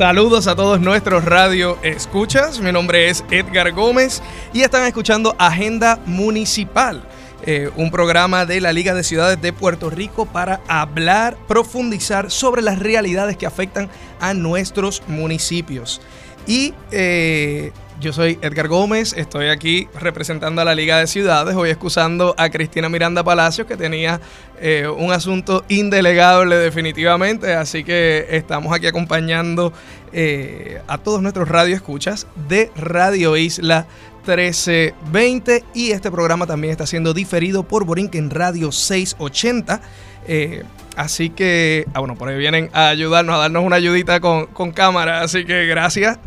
Saludos a todos nuestros radio escuchas. Mi nombre es Edgar Gómez y están escuchando Agenda Municipal, eh, un programa de la Liga de Ciudades de Puerto Rico para hablar, profundizar sobre las realidades que afectan a nuestros municipios. Y eh, yo soy Edgar Gómez, estoy aquí representando a la Liga de Ciudades, hoy excusando a Cristina Miranda Palacios que tenía eh, un asunto indelegable definitivamente, así que estamos aquí acompañando eh, a todos nuestros radioescuchas de Radio Isla 1320 y este programa también está siendo diferido por Borinquen Radio 680. Eh, así que, ah, bueno, por ahí vienen a ayudarnos, a darnos una ayudita con, con cámara, así que gracias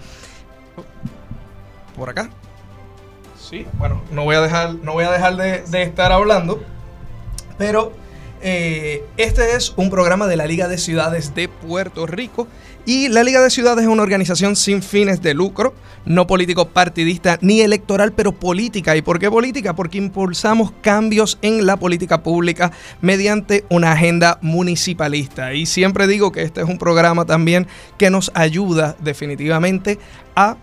por acá. Sí, bueno, no voy a dejar, no voy a dejar de, estar hablando, pero eh, este es un programa de la Liga de Ciudades de Puerto Rico y la Liga de Ciudades es una organización sin fines de lucro, no político partidista ni electoral, pero política. ¿Y por qué política? Porque impulsamos cambios en la política pública mediante una agenda municipalista. Y siempre digo que este es un programa también que nos ayuda definitivamente a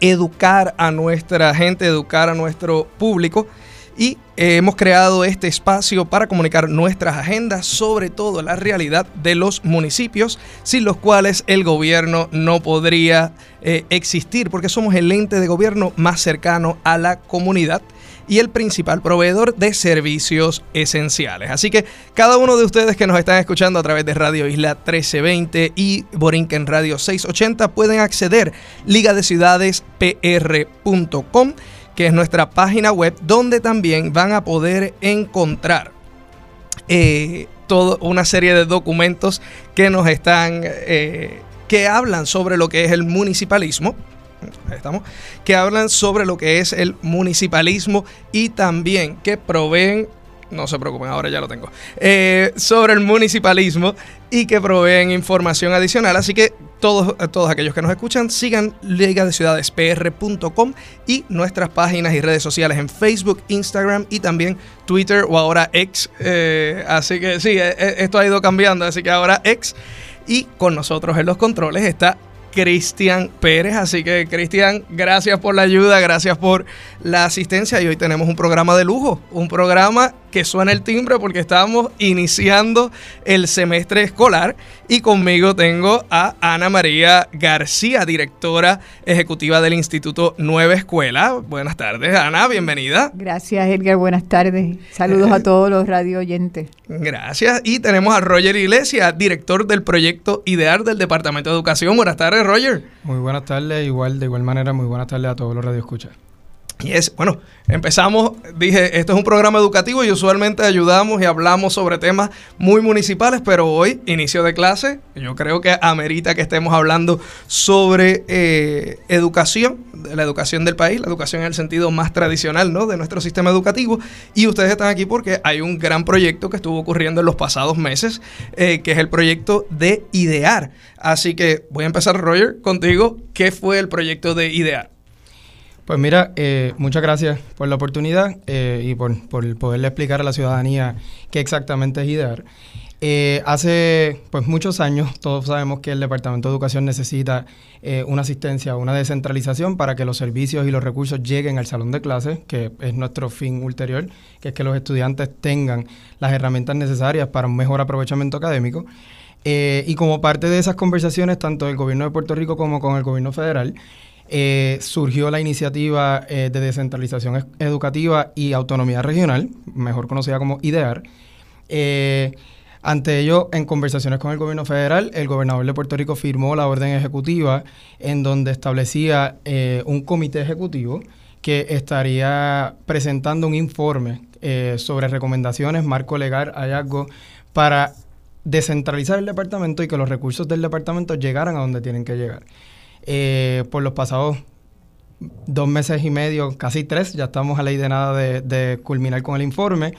educar a nuestra gente, educar a nuestro público. Y eh, hemos creado este espacio para comunicar nuestras agendas, sobre todo la realidad de los municipios, sin los cuales el gobierno no podría eh, existir, porque somos el ente de gobierno más cercano a la comunidad y el principal proveedor de servicios esenciales. Así que cada uno de ustedes que nos están escuchando a través de Radio Isla 1320 y Borinquen Radio 680 pueden acceder ligadeciudadespr.com, que es nuestra página web donde también van a poder encontrar eh, toda una serie de documentos que nos están... Eh, que hablan sobre lo que es el municipalismo, ahí estamos, que hablan sobre lo que es el municipalismo y también que proveen, no se preocupen, ahora ya lo tengo, eh, sobre el municipalismo y que proveen información adicional. Así que todos, todos aquellos que nos escuchan, sigan Liga y nuestras páginas y redes sociales en Facebook, Instagram y también Twitter o ahora X. Eh, así que sí, eh, esto ha ido cambiando, así que ahora X. Y con nosotros en los controles está Cristian Pérez. Así que, Cristian, gracias por la ayuda, gracias por la asistencia. Y hoy tenemos un programa de lujo, un programa que suena el timbre porque estamos iniciando el semestre escolar. Y conmigo tengo a Ana María García, directora ejecutiva del Instituto Nueva Escuela. Buenas tardes, Ana, bienvenida. Gracias, Edgar, buenas tardes. Saludos a todos los radio oyentes. Gracias. Y tenemos a Roger Iglesias, director del proyecto IDEAR del Departamento de Educación. Buenas tardes, Roger. Muy buenas tardes, igual, de igual manera, muy buenas tardes a todos los radioescuchas. Y es, bueno, empezamos, dije, esto es un programa educativo y usualmente ayudamos y hablamos sobre temas muy municipales, pero hoy, inicio de clase, yo creo que amerita que estemos hablando sobre eh, educación, la educación del país, la educación en el sentido más tradicional, ¿no? De nuestro sistema educativo. Y ustedes están aquí porque hay un gran proyecto que estuvo ocurriendo en los pasados meses, eh, que es el proyecto de IDEAR. Así que voy a empezar, Roger, contigo. ¿Qué fue el proyecto de IDEAR? Pues mira, eh, muchas gracias por la oportunidad eh, y por, poderle explicar a la ciudadanía qué exactamente es IDEAR. Eh, hace pues muchos años todos sabemos que el Departamento de Educación necesita una asistencia, una descentralización para que los servicios y los recursos lleguen al salón de clases, que es nuestro fin ulterior, que es que los estudiantes tengan las herramientas necesarias para un mejor aprovechamiento académico. y como parte de esas conversaciones, tanto el gobierno de Puerto Rico como con el gobierno federal, eh, surgió la iniciativa eh, de descentralización educativa y autonomía regional, mejor conocida como IDEAR. Eh, ante ello, en conversaciones con el gobierno federal, el gobernador de Puerto Rico firmó la orden ejecutiva en donde establecía un comité ejecutivo que estaría presentando un informe sobre recomendaciones, marco legal, hallazgo para descentralizar el departamento y que los recursos del departamento llegaran a donde tienen que llegar. Eh, por los pasados dos meses y medio, casi tres, ya estamos a ley de nada de, culminar con el informe.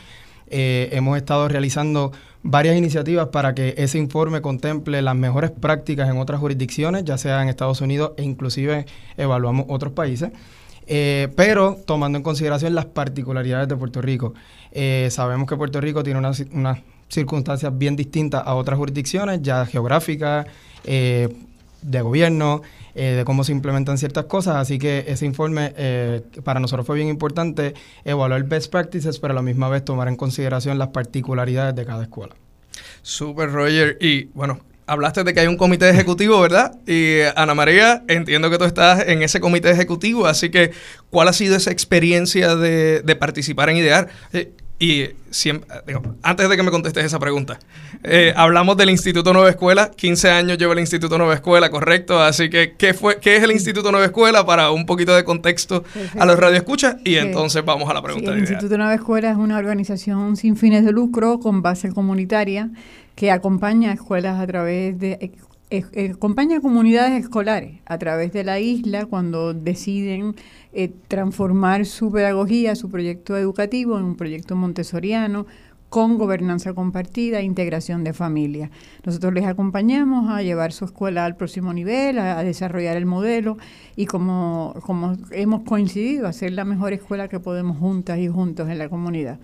Eh, hemos estado realizando varias iniciativas para que ese informe contemple las mejores prácticas en otras jurisdicciones, ya sea en Estados Unidos e inclusive evaluamos otros países. Eh, pero tomando en consideración las particularidades de Puerto Rico. Sabemos que Puerto Rico tiene unas, circunstancias bien distintas a otras jurisdicciones, ya geográficas, de gobierno, de cómo se implementan ciertas cosas, así que ese informe para nosotros fue bien importante evaluar best practices, pero a la misma vez tomar en consideración las particularidades de cada escuela. Super Roger, y bueno, hablaste de que hay un comité ejecutivo, ¿verdad? Y Ana María, entiendo que tú estás en ese comité ejecutivo, así que ¿cuál ha sido esa experiencia de, participar en IDEAR? Eh, y siempre, antes de que me contestes esa pregunta, eh, hablamos del Instituto Nueva Escuela. 15 años llevo el Instituto Nueva Escuela, correcto. Así que, ¿qué, fue, qué es el Instituto Nueva Escuela? Para un poquito de contexto a los radioescuchas. Y entonces vamos a la pregunta. el Instituto Nueva Escuela es una organización sin fines de lucro con base comunitaria que acompaña a escuelas a través de eh, acompaña a comunidades escolares a través de la isla cuando deciden eh, transformar su pedagogía, su proyecto educativo en un proyecto montessoriano con gobernanza compartida e integración de familias. Nosotros les acompañamos a llevar su escuela al próximo nivel, a, desarrollar el modelo y como, como hemos coincidido, a ser la mejor escuela que podemos juntas y juntos en la comunidad.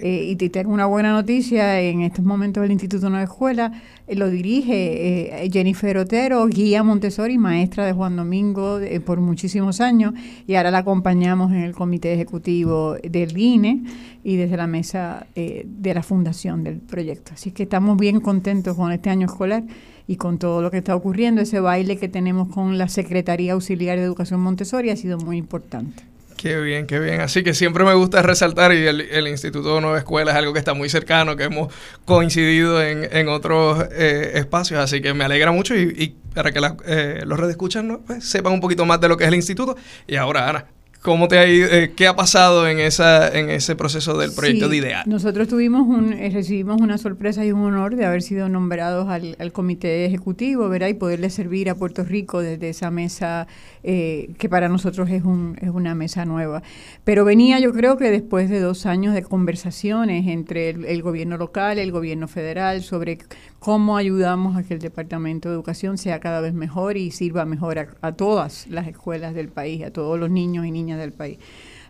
Eh, y te tengo una buena noticia, en estos momentos el Instituto Nueva Escuela eh, lo dirige eh, Jennifer Otero, guía Montessori, maestra de Juan Domingo por muchísimos años, y ahora la acompañamos en el comité ejecutivo del INE y desde la mesa de la fundación del proyecto. Así que estamos bien contentos con este año escolar y con todo lo que está ocurriendo. Ese baile que tenemos con la Secretaría Auxiliar de Educación Montessori ha sido muy importante. Qué bien, qué bien. Así que siempre me gusta resaltar, y el, Instituto de Nueva Escuela es algo que está muy cercano, que hemos coincidido en, otros eh, espacios, así que me alegra mucho y, para que eh, los redes escuchan ¿no? Pues, sepan un poquito más de lo que es el instituto. Y ahora, Ana, ¿Cómo te ha ido, eh, ¿Qué ha pasado en, esa, en ese proceso del proyecto de IDEAR? Nosotros tuvimos un, eh, recibimos una sorpresa y un honor de haber sido nombrados al, comité ejecutivo, ¿verdad? Y poderle servir a Puerto Rico desde esa mesa eh, que para nosotros es, un, es una mesa nueva. Pero venía yo creo que después de dos años de conversaciones entre el, gobierno local, el gobierno federal, sobre cómo ayudamos a que el Departamento de Educación sea cada vez mejor y sirva mejor a, todas las escuelas del país, a todos los niños y niñas del país.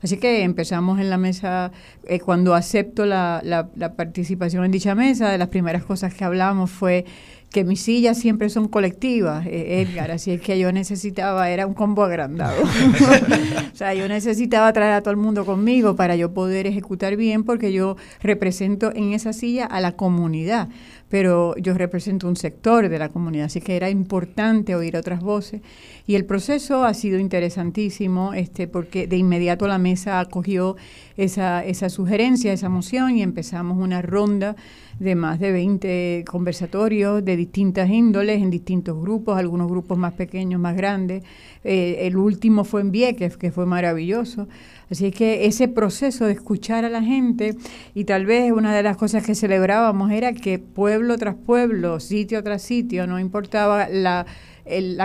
Así que empezamos en la mesa, eh, cuando acepto la, la, participación en dicha mesa, de las primeras cosas que hablamos fue que mis sillas siempre son colectivas, eh, Edgar, así es que yo necesitaba, era un combo agrandado. o sea, yo necesitaba traer a todo el mundo conmigo para yo poder ejecutar bien, porque yo represento en esa silla a la comunidad pero yo represento un sector de la comunidad, así que era importante oír otras voces. Y el proceso ha sido interesantísimo, este, porque de inmediato la mesa acogió esa, esa sugerencia, esa moción, y empezamos una ronda de más de 20 conversatorios de distintas índoles, en distintos grupos, algunos grupos más pequeños, más grandes. Eh, el último fue en Vieques, que fue maravilloso. Así que ese proceso de escuchar a la gente, y tal vez una de las cosas que celebrábamos era que pueblo tras pueblo, sitio tras sitio, no importaba la,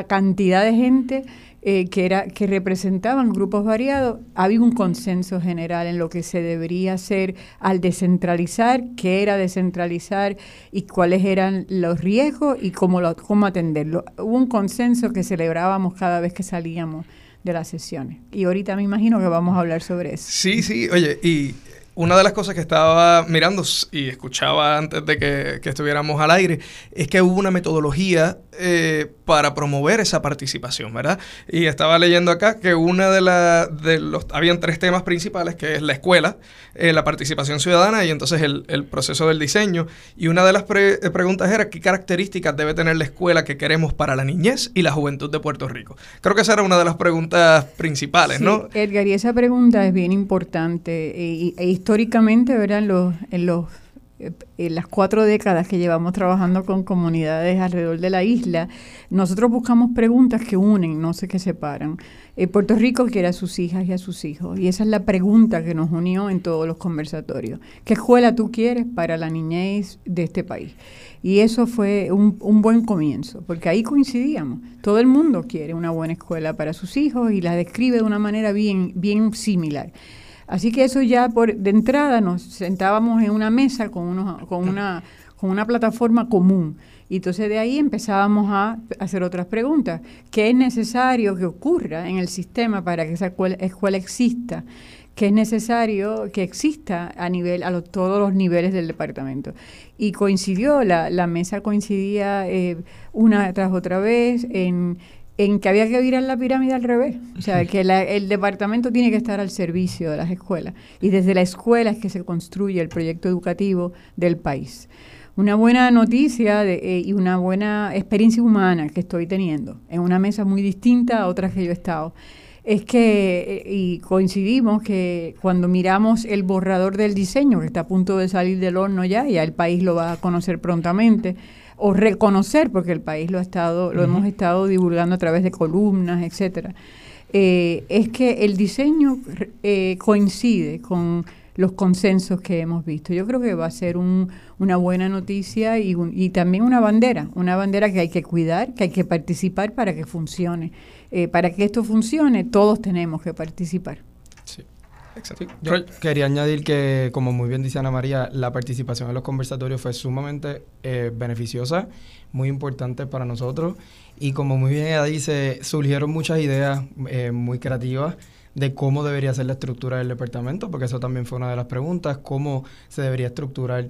cantidad de gente, eh, que, era, que representaban grupos variados, había un consenso general en lo que se debería hacer al descentralizar, qué era descentralizar y cuáles eran los riesgos y cómo, lo, cómo atenderlo. Hubo un consenso que celebrábamos cada vez que salíamos de las sesiones. Y ahorita me imagino que vamos a hablar sobre eso. Sí, sí, oye, y una de las cosas que estaba mirando y escuchaba antes de que, que estuviéramos al aire es que hubo una metodología eh, para promover esa participación, ¿verdad? Y estaba leyendo acá que una de, las de los, habían tres temas principales, que es la escuela, eh, la participación ciudadana y entonces el, proceso del diseño. Y una de las eh, preguntas era qué características debe tener la escuela que queremos para la niñez y la juventud de Puerto Rico. Creo que esa era una de las preguntas principales, ¿no? Edgar, y esa pregunta es bien importante. E, históricamente, ¿verdad? en los en las cuatro décadas que llevamos trabajando con comunidades alrededor de la isla, nosotros buscamos preguntas que unen, no sé qué separan. Eh, Puerto Rico quiere a sus hijas y a sus hijos, y esa es la pregunta que nos unió en todos los conversatorios. ¿Qué escuela tú quieres para la niñez de este país? Y eso fue un, un, buen comienzo, porque ahí coincidíamos. Todo el mundo quiere una buena escuela para sus hijos y la describe de una manera bien, bien similar. Así que eso ya por de entrada nos sentábamos en una mesa con, unos, con, una, con una plataforma común. Y entonces de ahí empezábamos a hacer otras preguntas. ¿Qué es necesario que ocurra en el sistema para que esa escuela, exista? que es necesario que exista a nivel a todos los niveles del departamento y coincidió la, la mesa coincidía eh, una tras otra vez en, en que había que virar la pirámide al revés. O sea que el departamento tiene que estar al servicio de las escuelas. Y desde la escuela es que se construye el proyecto educativo del país. Una buena noticia de, eh, y una buena experiencia humana que estoy teniendo en una mesa muy distinta a otras que yo he estado es que, eh, y coincidimos que cuando miramos el borrador del diseño, que está a punto de salir del horno ya, ya el país lo va a conocer prontamente, o reconocer, porque el país lo ha estado, lo hemos estado divulgando a través de columnas, etcétera, eh, es que el diseño eh, coincide con los consensos que hemos visto. Yo creo que va a ser un, una buena noticia y, y también una bandera, una bandera que hay que cuidar, que hay que participar para que funcione. Eh, para que esto funcione, todos tenemos que participar. Sí. Exacto. Yo quería añadir que, como muy bien dice Ana María, la participación en los conversatorios fue sumamente eh, beneficiosa, muy importante para nosotros. Y como muy bien ella dice, surgieron muchas ideas eh, muy creativas de cómo debería ser la estructura del departamento, porque eso también fue una de las preguntas, cómo se debería estructurar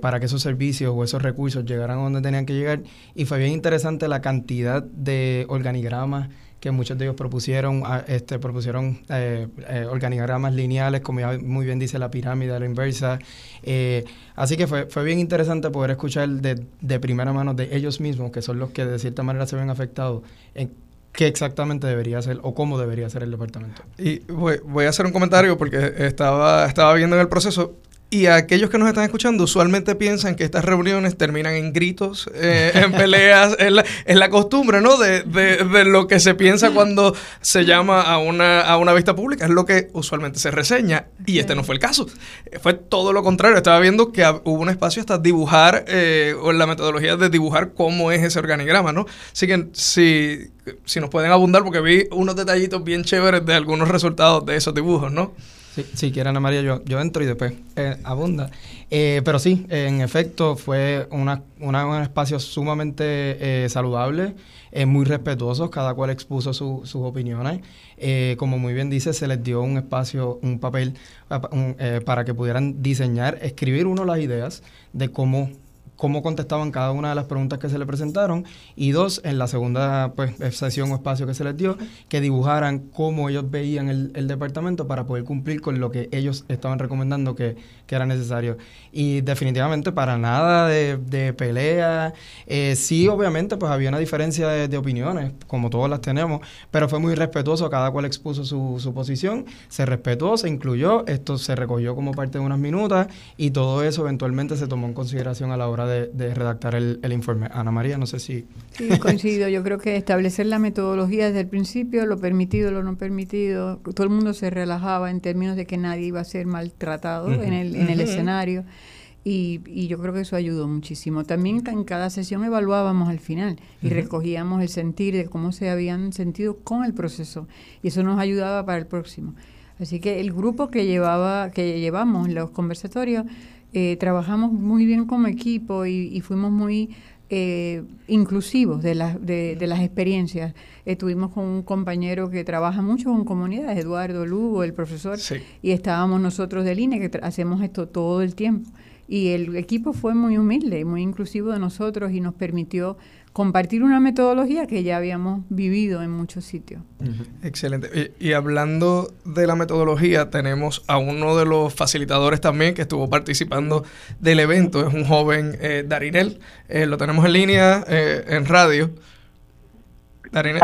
para que esos servicios o esos recursos llegaran a donde tenían que llegar. Y fue bien interesante la cantidad de organigramas que muchos de ellos propusieron, ah, este, propusieron eh, eh, organigramas lineales, como ya muy bien dice la pirámide la inversa. Eh, así que fue, fue bien interesante poder escuchar de, de, primera mano de ellos mismos, que son los que de cierta manera se ven afectados, en qué exactamente debería ser o cómo debería ser el departamento. Y voy, voy a hacer un comentario porque estaba, estaba viendo en el proceso y aquellos que nos están escuchando usualmente piensan que estas reuniones terminan en gritos, eh, en peleas, es la, la, costumbre, ¿no? De, de, de, lo que se piensa cuando se llama a una, a una vista pública, es lo que usualmente se reseña. Y este no fue el caso. Fue todo lo contrario. Estaba viendo que hubo un espacio hasta dibujar, eh, o la metodología de dibujar cómo es ese organigrama, ¿no? Así que si, si nos pueden abundar, porque vi unos detallitos bien chéveres de algunos resultados de esos dibujos, ¿no? Sí, si quieren, Ana María, yo, yo entro y después eh, abunda. Eh, pero sí, en efecto, fue una, un espacio sumamente eh, saludable, muy respetuoso, cada cual expuso sus opiniones. como muy bien dice, se les dio un espacio, un papel para que pudieran diseñar, escribir uno las ideas de cómo cómo contestaban cada una de las preguntas que se le presentaron. Y dos, en la segunda pues, sesión o espacio que se les dio, que dibujaran cómo ellos veían el, departamento para poder cumplir con lo que ellos estaban recomendando que, que era necesario. Y definitivamente para nada de, de pelea, eh, sí obviamente pues había una diferencia de, de, opiniones, como todas las tenemos, pero fue muy respetuoso, cada cual expuso su, su posición, se respetó, se incluyó, esto se recogió como parte de unas minutas y todo eso eventualmente se tomó en consideración a la hora de de, redactar el, informe. Ana María, no sé si... Sí, coincido. Yo creo que establecer la metodología desde el principio, lo permitido, lo no permitido, todo el mundo se relajaba en términos de que nadie iba a ser maltratado en el, en el escenario. Y, y, yo creo que eso ayudó muchísimo. También en cada sesión evaluábamos al final y recogíamos el sentir de cómo se habían sentido con el proceso y eso nos ayudaba para el próximo. Así que el grupo que llevaba, que llevamos los conversatorios, eh, trabajamos muy bien como equipo y, fuimos muy eh, inclusivos de, de, las experiencias. Estuvimos con un compañero que trabaja mucho con comunidades, Eduardo Lugo, el profesor, y estábamos nosotros de línea que hacemos esto todo el tiempo. Y el equipo fue muy humilde, muy inclusivo de nosotros y nos permitió compartir una metodología que ya habíamos vivido en muchos sitios. Excelente. Y, hablando de la metodología, tenemos a uno de los facilitadores también que estuvo participando del evento, es un joven eh, Darinel, eh, lo tenemos en línea eh, en radio. Darinel,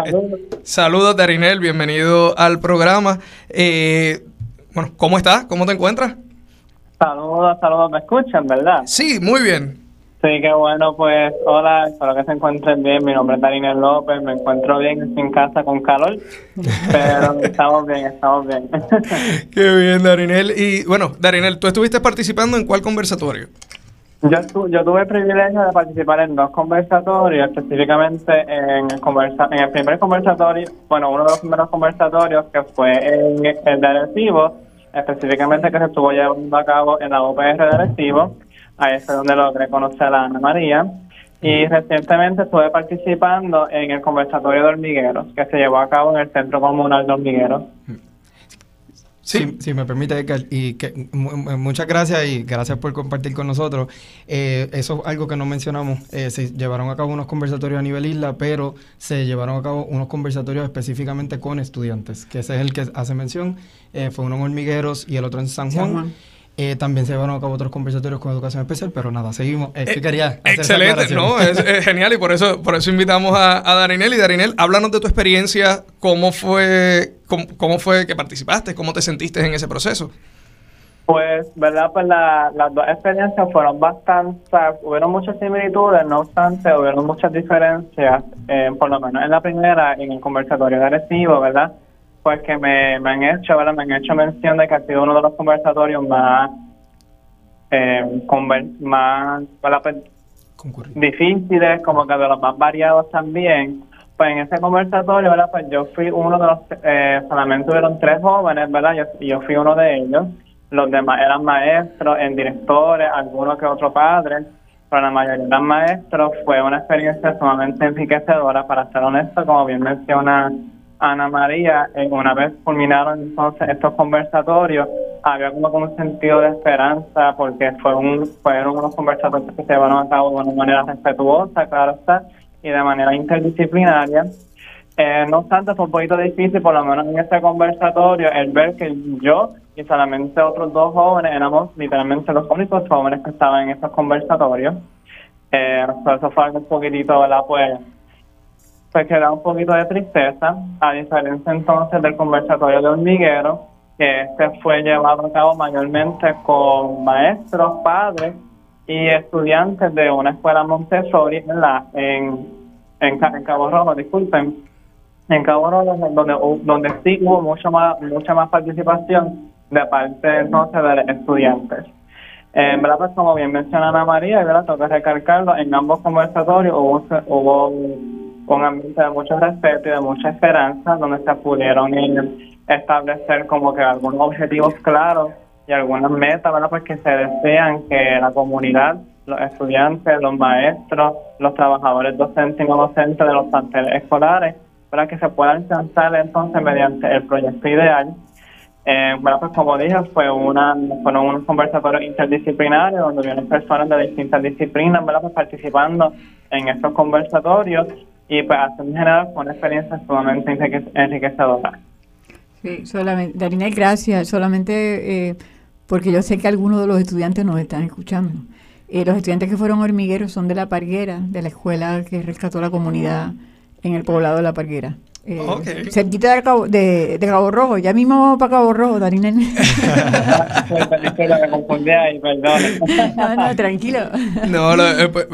saludos Darinel, bienvenido al programa. bueno, ¿cómo estás? ¿Cómo te encuentras? Saludos, saludos, ¿me escuchan, verdad? Sí, muy bien. Sí, qué bueno, pues hola, espero que se encuentren bien. Mi nombre es Darinel López, me encuentro bien, en casa con calor, pero estamos bien, estamos bien. qué bien, Darinel. Y bueno, Darinel, ¿tú estuviste participando en cuál conversatorio? Yo, yo tuve el privilegio de participar en dos conversatorios, específicamente en el, conversa en el primer conversatorio, bueno, uno de los primeros conversatorios que fue en el de Arecibo, específicamente que se estuvo llevando a cabo en la UPR de Arecibo, ahí es donde logré conocer a Ana María, y recientemente estuve participando en el conversatorio de hormigueros, que se llevó a cabo en el Centro Comunal de Hormigueros. Sí. Si, me permite, y que, muchas gracias y gracias por compartir con nosotros. Eh, eso es algo que no mencionamos. Eh, se llevaron a cabo unos conversatorios a nivel isla, pero se llevaron a cabo unos conversatorios específicamente con estudiantes, que ese es el que hace mención. Eh, fue uno en Hormigueros y el otro en San Juan. Eh, también se llevaron a cabo otros conversatorios con educación especial, pero nada, seguimos. Eh, eh excelente, ¿no? Es, genial y por eso, por eso invitamos a, a Darinel. Y Darinel, háblanos de tu experiencia, cómo fue, cómo, fue que participaste, cómo te sentiste en ese proceso. Pues, ¿verdad? Pues las dos experiencias fueron bastante, hubieron muchas similitudes, no obstante, hubieron muchas diferencias, eh, por lo menos en la primera, en el conversatorio de Arecibo, ¿verdad? Pues que me, han hecho, ¿verdad? Me han hecho mención de que ha sido uno de los conversatorios más, eh, más pues, difíciles, como que de los más variados también. Pues en ese conversatorio, ¿verdad? Pues yo fui uno de los, eh, solamente hubieron tres jóvenes, ¿verdad? Yo, yo fui uno de ellos. Los demás eran maestros, en directores, algunos que otro padre, pero la mayoría eran maestros. Fue una experiencia sumamente enriquecedora, para ser honesto, como bien menciona Ana María, en una vez culminaron estos conversatorios, había como un sentido de esperanza porque fue un, fueron unos conversatorios que se llevaron a cabo de una manera respetuosa, claro y de manera interdisciplinaria. Eh, no obstante, fue un poquito difícil, por lo menos en este conversatorio, el ver que yo y solamente otros dos jóvenes éramos literalmente los únicos jóvenes que estaban en estos conversatorios. Eh, eso fue un poquitito, ¿verdad? Pues pues queda un poquito de tristeza, a diferencia entonces del conversatorio de hormiguero, que este fue llevado a cabo mayormente con maestros, padres y estudiantes de una escuela Montessori en, la, en, en, Cabo Rojo, disculpen, en Cabo Rojo, donde, donde sí hubo mucho más, mucha más participación de parte entonces de los estudiantes. En verdad, pues como bien menciona Ana María, y verdad, que recalcarlo, en ambos conversatorios hubo, hubo un ambiente de mucho respeto y de mucha esperanza, donde se pudieron establecer como que algunos objetivos claros y algunas metas, ¿verdad? Pues que se desean que la comunidad, los estudiantes, los maestros, los trabajadores docentes y no docentes de los planteles escolares, para que se puedan alcanzar entonces mediante el proyecto ideal. Eh, bueno, pues como dije, fue una, fueron unos conversatorios interdisciplinarios donde vienen personas de distintas disciplinas, ¿verdad? Pues participando en estos conversatorios y pues en general fue una experiencia sumamente enriquecedora. Sí, solamente, Darinel, gracias, solamente eh, porque yo sé que algunos de los estudiantes nos están escuchando. Eh, los estudiantes que fueron hormigueros son de La Parguera, de la escuela que rescató la comunidad en el poblado de La Parguera. Eh, cerquita de Cabo, de, Cabo Rojo, ya mismo vamos para Cabo Rojo, Darinel. no, no, tranquilo. No, lo, pues,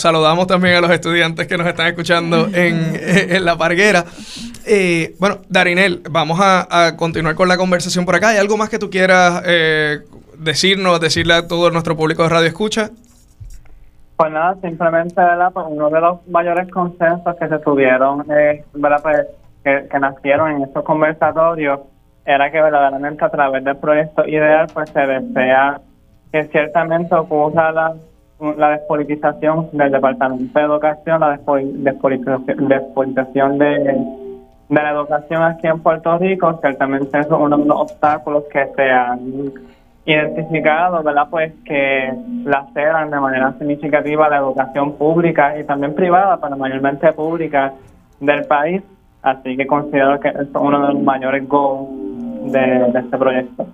saludamos también a los estudiantes que nos están escuchando en, La Parguera. Eh, bueno, Darinel, vamos a, continuar con la conversación por acá. ¿Hay algo más que tú quieras eh, decirnos, decirle a todo nuestro público de Radio Escucha? Pues nada, simplemente, ¿verdad? Pues uno de los mayores consensos que se tuvieron, eh, ¿verdad? Pues, que, nacieron en estos conversatorios era que verdaderamente a través del proyecto ideal pues se desea que ciertamente ocurra la, despolitización del Departamento de Educación, la despolitización, despolitización de, de la educación aquí en Puerto Rico, ciertamente eso es uno de los obstáculos que se han identificado, ¿verdad? Pues que laceran de manera significativa la educación pública y también privada, pero mayormente pública del país. Así que considero que es uno de los mayores goals de, este proyecto.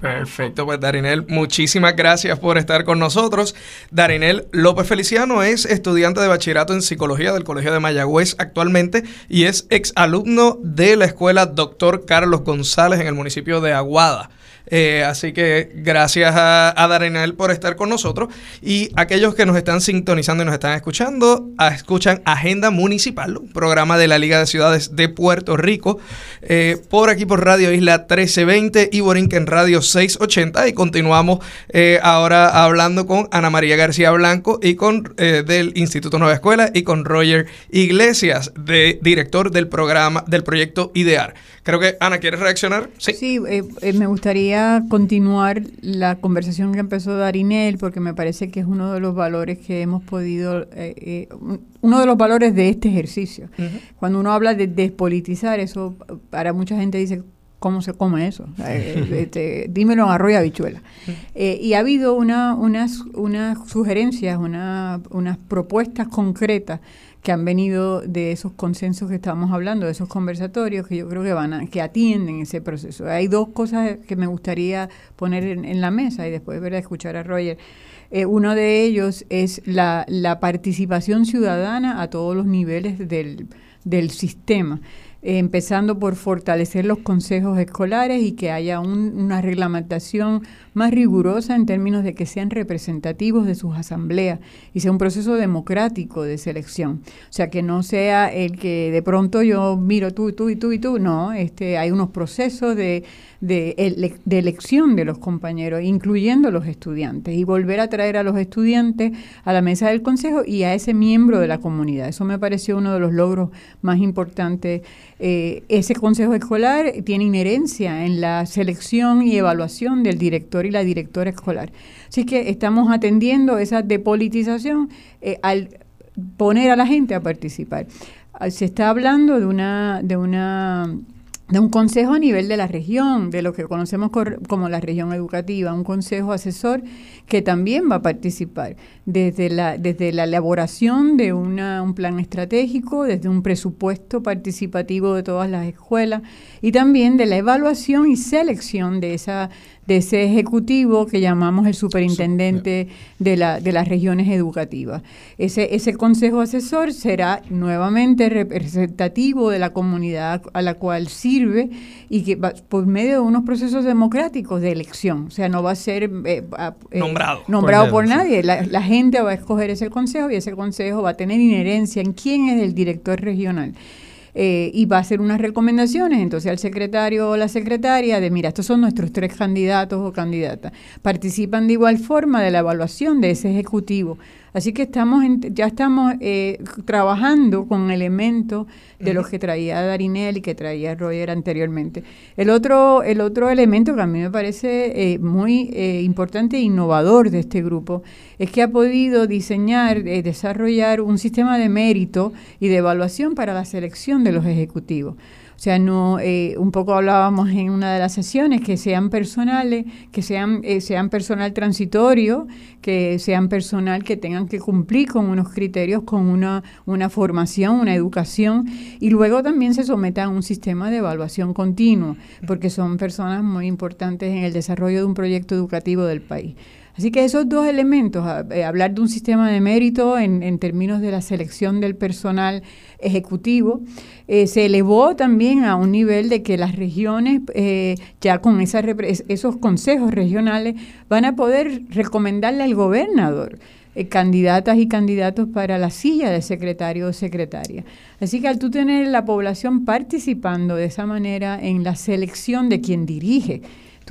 Perfecto, pues Darinel, muchísimas gracias por estar con nosotros. Darinel López Feliciano es estudiante de bachillerato en psicología del Colegio de Mayagüez actualmente y es exalumno de la escuela Doctor Carlos González en el municipio de Aguada. Eh, así que gracias a, a por estar con nosotros. Y aquellos que nos están sintonizando y nos están escuchando, escuchan Agenda Municipal, un programa de la Liga de Ciudades de Puerto Rico, eh, por aquí por Radio Isla 1320 y Borinquen Radio 680. Y continuamos eh, ahora hablando con Ana María García Blanco y con del Instituto Nueva Escuela y con Roger Iglesias, de, director del programa del proyecto IDEAR. Creo que Ana, ¿quieres reaccionar? Sí, sí me gustaría continuar la conversación que empezó Darinel, porque me parece que es uno de los valores que hemos podido, eh, eh, uno de los valores de este ejercicio. Cuando uno habla de despolitizar, eso para mucha gente dice, ¿cómo se come eso? Eh, este, dímelo en arroyo habichuela. y ha habido una, unas, unas sugerencias, una, unas propuestas concretas que han venido de esos consensos que estábamos hablando, de esos conversatorios que yo creo que van a, que atienden ese proceso. Hay dos cosas que me gustaría poner en, la mesa y después ver escuchar a Roger. Eh, uno de ellos es la, la, participación ciudadana a todos los niveles del, del sistema. Eh, empezando por fortalecer los consejos escolares y que haya una reglamentación más rigurosa en términos de que sean representativos de sus asambleas y sea un proceso democrático de selección. O sea, que no sea el que de pronto yo miro tú, tú y tú y tú, no, este, hay unos procesos de, de, de elección de los compañeros, incluyendo los estudiantes, y volver a traer a los estudiantes a la mesa del consejo y a ese miembro de la comunidad. Eso me pareció uno de los logros más importantes eh, ese consejo escolar tiene inherencia en la selección y evaluación del director y la directora escolar. Así que estamos atendiendo esa depolitización eh, al poner a la gente a participar. Ah, se está hablando de una, de una de un consejo a nivel de la región, de lo que conocemos como la región educativa, un consejo asesor que también va a participar desde la, desde la elaboración de una, un plan estratégico, desde un presupuesto participativo de todas las escuelas y también de la evaluación y selección de esa de ese ejecutivo que llamamos el superintendente de, la, de las regiones educativas. Ese, ese consejo asesor será nuevamente representativo de la comunidad a la cual sirve y que va, por medio de unos procesos democráticos de elección, o sea, no va a ser eh, eh, nombrado, nombrado por, nadie, la, la gente va a escoger ese consejo y ese consejo va a tener inherencia en quién es el director regional. Eh, y va a hacer unas recomendaciones entonces al secretario o la secretaria de, mira, estos son nuestros tres candidatos o candidatas. Participan de igual forma de la evaluación de ese ejecutivo. Así que estamos ya estamos eh, trabajando con elementos de los que traía Darinel y que traía Roger anteriormente. El otro, el otro elemento que a mí me parece eh, muy eh, importante e innovador de este grupo es que ha podido diseñar, desarrollar un sistema de mérito y de evaluación para la selección de los ejecutivos. O sea, no, eh, un poco hablábamos en una de las sesiones que sean personales, que sean, eh, sean personal transitorio, que sean personal que tengan que cumplir con unos criterios, con una, una formación, una educación, y luego también se sometan a un sistema de evaluación continuo, porque son personas muy importantes en el desarrollo de un proyecto educativo del país. Así que esos dos elementos, eh, hablar de un sistema de mérito en, en, términos de la selección del personal ejecutivo, eh, se elevó también a un nivel de que las regiones, eh, ya con esos consejos regionales, van a poder recomendarle al gobernador. candidatas y candidatos para la silla de secretario o secretaria. Así que al tú tener la población participando de esa manera en la selección de quien dirige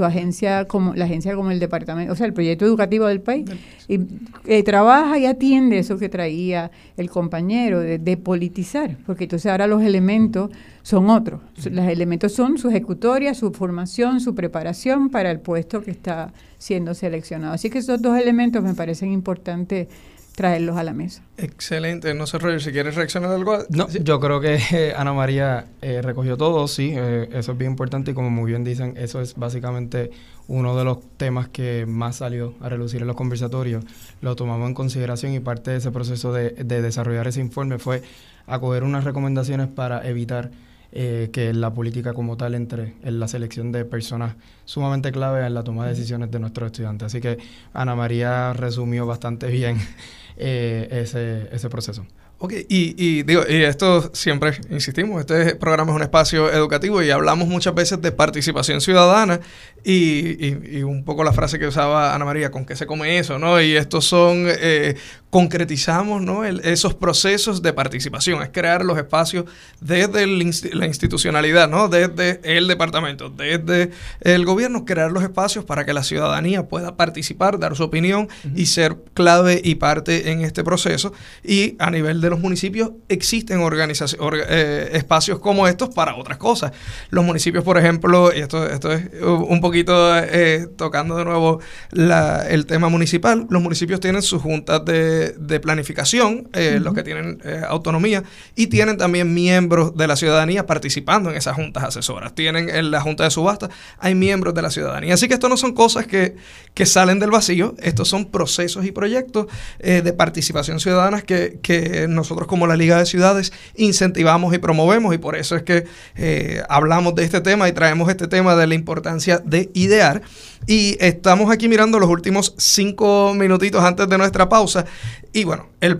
tu agencia como la agencia como el departamento, o sea, el proyecto educativo del país, y eh, trabaja y atiende eso que traía el compañero de, politizar, porque entonces ahora los elementos son otros. Los elementos son su ejecutoria, su formación, su preparación para el puesto que está siendo seleccionado. Así que esos dos elementos me parecen importantes traerlos a la mesa. Excelente. No sé, Roger, si quieres reaccionar a algo. No, yo creo que eh, Ana María eh, recogió todo, sí, eh, eso es bien importante y como muy bien dicen, eso es básicamente uno de los temas que más salió a relucir en los conversatorios. Lo tomamos en consideración y parte de ese proceso de, de desarrollar ese informe fue acoger unas recomendaciones para evitar eh, que la política como tal entre en la selección de personas sumamente clave en la toma de decisiones de nuestros estudiantes. Así que Ana María resumió bastante bien eh, ese, ese proceso. Ok, y, y, digo, y esto siempre insistimos, este programa es un espacio educativo y hablamos muchas veces de participación ciudadana y, y, un poco la frase que usaba Ana María, ¿con qué se come eso? ¿no? Y estos son, eh, concretizamos ¿no? esos procesos de participación, es crear los espacios desde la institucionalidad, ¿no? desde el departamento, desde el gobierno, crear los espacios para que la ciudadanía pueda participar, dar su opinión y ser clave y parte en este proceso. Y a nivel de los municipios existen eh, espacios como estos para otras cosas. Los municipios, por ejemplo, y esto, esto es un poquito eh, tocando de nuevo el tema municipal, los municipios tienen sus juntas de, planificación, eh, los que tienen autonomía, y tienen también miembros de la ciudadanía participando en esas juntas asesoras. Tienen en la junta de subasta, hay miembros de la ciudadanía. Así que esto no son cosas que, que salen del vacío, estos son procesos y proyectos de participación ciudadana que, que nosotros como la Liga de Ciudades incentivamos y promovemos y por eso es que eh, hablamos de este tema y traemos este tema de la importancia de idear. Y estamos aquí mirando los últimos cinco minutitos antes de nuestra pausa. Y bueno, el,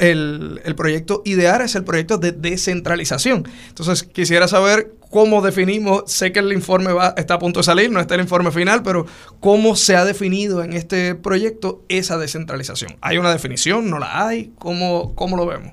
el, el proyecto IDEAR es el proyecto de descentralización. Entonces, quisiera saber cómo definimos, sé que el informe va, está a punto de salir, no está el informe final, pero cómo se ha definido en este proyecto esa descentralización. ¿Hay una definición? ¿No la hay? ¿Cómo, cómo lo vemos?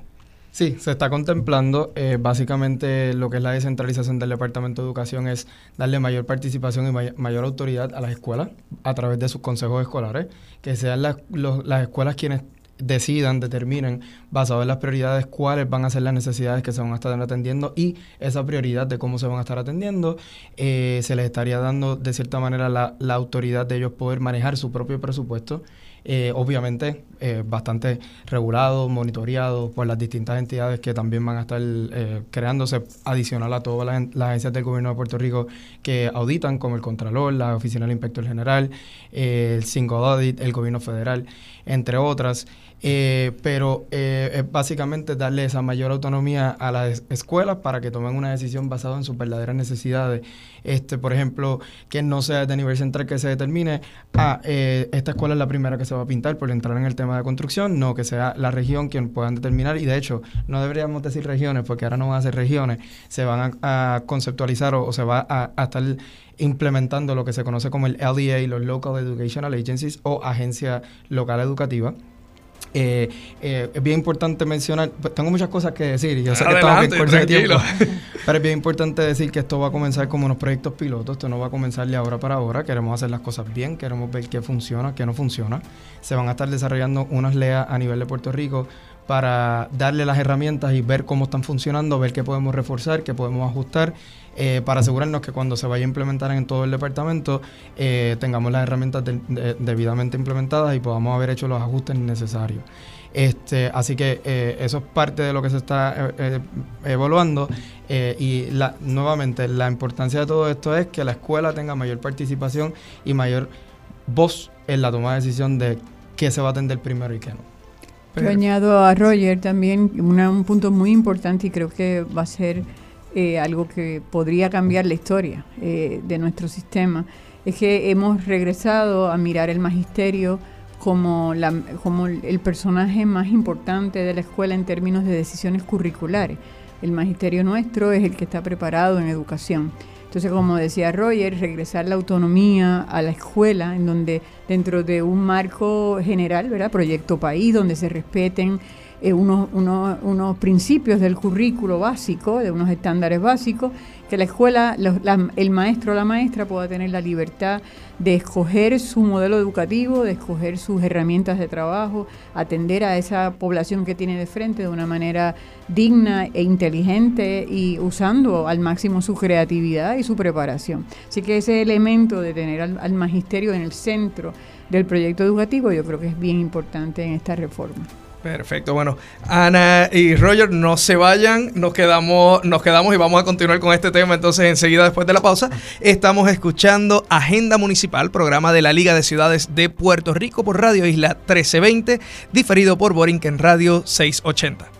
Sí, se está contemplando. Eh, básicamente lo que es la descentralización del Departamento de Educación es darle mayor participación y mayor autoridad a las escuelas a través de sus consejos escolares, que sean las, las escuelas quienes decidan, determinen, basado en las prioridades, cuáles van a ser las necesidades que se van a estar atendiendo y esa prioridad de cómo se van a estar atendiendo, eh, se les estaría dando de cierta manera la, la autoridad de ellos poder manejar su propio presupuesto eh, obviamente eh, bastante regulado, monitoreado por las distintas entidades que también van a estar eh, creándose adicional a todas las, agencias del gobierno de Puerto Rico que auditan, como el Contralor, la Oficina del Inspector General, el Single Audit, el gobierno federal, entre otras. Eh, pero eh, básicamente darle esa mayor autonomía a las escuelas para que tomen una decisión basada en sus verdaderas necesidades. Este, por ejemplo, que no sea de nivel central que se determine, ah, eh, esta escuela es la primera que se va a pintar por entrar en el tema de construcción, no, que sea la región quien puedan determinar, y de hecho, no deberíamos decir regiones, porque ahora no van a ser regiones, se van a, conceptualizar o, se va a, a estar implementando lo que se conoce como el LEA, los Local Educational Agencies o agencia local educativa. Eh, eh, es bien importante mencionar, pues, tengo muchas cosas que decir y yo sé que estamos bien tiempo, pero es bien importante decir que esto va a comenzar como unos proyectos pilotos, esto no va a comenzar de ahora para ahora, queremos hacer las cosas bien, queremos ver qué funciona, qué no funciona. Se van a estar desarrollando unas leas a nivel de Puerto Rico para darle las herramientas y ver cómo están funcionando, ver qué podemos reforzar, qué podemos ajustar, eh, para asegurarnos que cuando se vaya a implementar en todo el departamento eh, tengamos las herramientas debidamente implementadas y podamos haber hecho los ajustes necesarios. Este, así que eh, eso es parte de lo que se está evaluando y la, nuevamente la importancia de todo esto es que la escuela tenga mayor participación y mayor voz en la toma de decisión de qué se va a atender primero y qué no. Yo añado a Roger también un punto muy importante y creo que va a ser eh, algo que podría cambiar la historia eh, de nuestro sistema. Es que hemos regresado a mirar el magisterio como, como el personaje más importante de la escuela en términos de decisiones curriculares. El magisterio nuestro es el que está preparado en educación. Entonces, como decía Roger, regresar la autonomía a la escuela, en donde dentro de un marco general, ¿verdad? Proyecto país, donde se respeten eh, unos, unos, principios del currículo básico, de unos estándares básicos, que la escuela, el maestro o la maestra pueda tener la libertad de escoger su modelo educativo, de escoger sus herramientas de trabajo, atender a esa población que tiene de frente de una manera digna e inteligente y usando al máximo su creatividad y su preparación. Así que ese elemento de tener al magisterio en el centro del proyecto educativo yo creo que es bien importante en esta reforma. Perfecto, bueno, Ana y Roger, no se vayan, nos quedamos, nos quedamos y vamos a continuar con este tema entonces enseguida después de la pausa. Estamos escuchando Agenda Municipal, programa de la Liga de Ciudades de Puerto Rico por Radio Isla 1320, diferido por Borinquen Radio 680.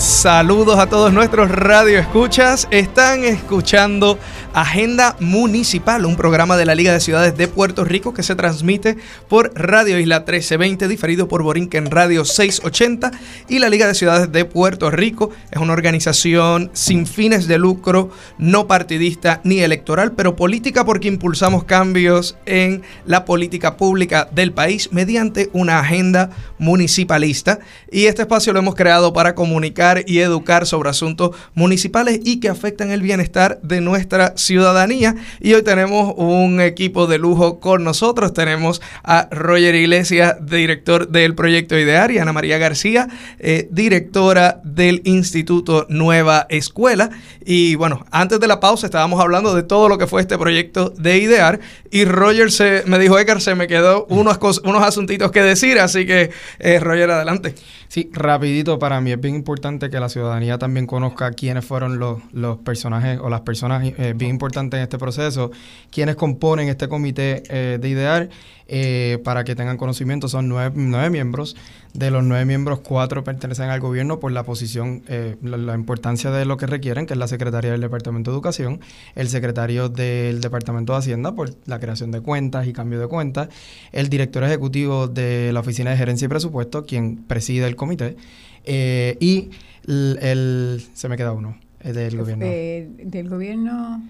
Saludos a todos nuestros radioescuchas. Están escuchando Agenda Municipal, un programa de la Liga de Ciudades de Puerto Rico que se transmite por Radio Isla 1320, diferido por Borinquen Radio 680. Y la Liga de Ciudades de Puerto Rico es una organización sin fines de lucro, no partidista ni electoral, pero política porque impulsamos cambios en la política pública del país mediante una agenda municipalista. Y este espacio lo hemos creado para comunicar y educar sobre asuntos municipales y que afectan el bienestar de nuestra ciudadanía. Y hoy tenemos un equipo de lujo con nosotros. Tenemos a Roger Iglesias, director del proyecto IDEAR, y Ana María García, eh, directora del Instituto Nueva Escuela. Y bueno, antes de la pausa estábamos hablando de todo lo que fue este proyecto de IDEAR y Roger se, me dijo, Edgar, se me quedó unos, unos asuntitos que decir, así que eh, Roger, adelante. Sí, rapidito, para mí es bien importante que la ciudadanía también conozca quiénes fueron los, los personajes o las personas eh, bien importantes en este proceso, quiénes componen este comité eh, de IDEAR, eh, para que tengan conocimiento, son nueve, nueve, miembros. De los nueve miembros, cuatro pertenecen al gobierno por la posición, la, la, importancia de lo que requieren, que es la secretaria del Departamento de Educación, el secretario del Departamento de Hacienda por la creación de cuentas y cambio de cuentas, el director ejecutivo de la Oficina de Gerencia y Presupuesto, quien preside el comité, eh, y el, se me queda uno, del gobierno. Eh, del gobierno,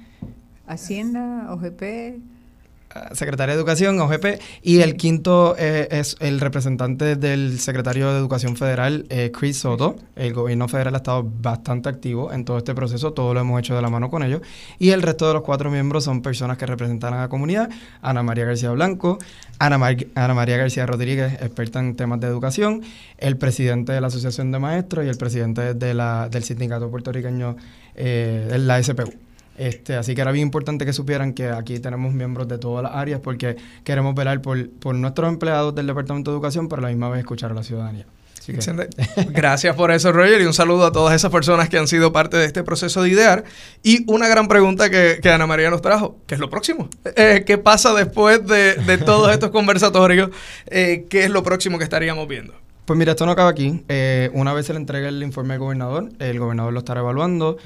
Hacienda, OGP. Secretaria de Educación, OGP, y el quinto eh, es el representante del secretario de Educación Federal, eh, Chris Soto. El gobierno federal ha estado bastante activo en todo este proceso, todo lo hemos hecho de la mano con ellos. Y el resto de los cuatro miembros son personas que representan a la comunidad. Ana María García Blanco, Ana, Ana María García Rodríguez, experta en temas de educación, el presidente de la Asociación de Maestros y el presidente de la, del Sindicato Puertorriqueño eh, de la SPU. Este, así que era bien importante que supieran que aquí tenemos miembros de todas las áreas porque queremos velar por, por nuestros empleados del Departamento de Educación, pero a la misma vez escuchar a la ciudadanía. Gracias por eso, Roger, y un saludo a todas esas personas que han sido parte de este proceso de idear. Y una gran pregunta que, Ana María nos trajo, ¿qué es lo próximo? Eh, ¿Qué pasa después de, todos estos conversatorios? Eh, ¿Qué es lo próximo que estaríamos viendo? Pues mira, esto no acaba aquí. Eh, una vez se le entregue el informe al gobernador, el gobernador lo estará evaluando,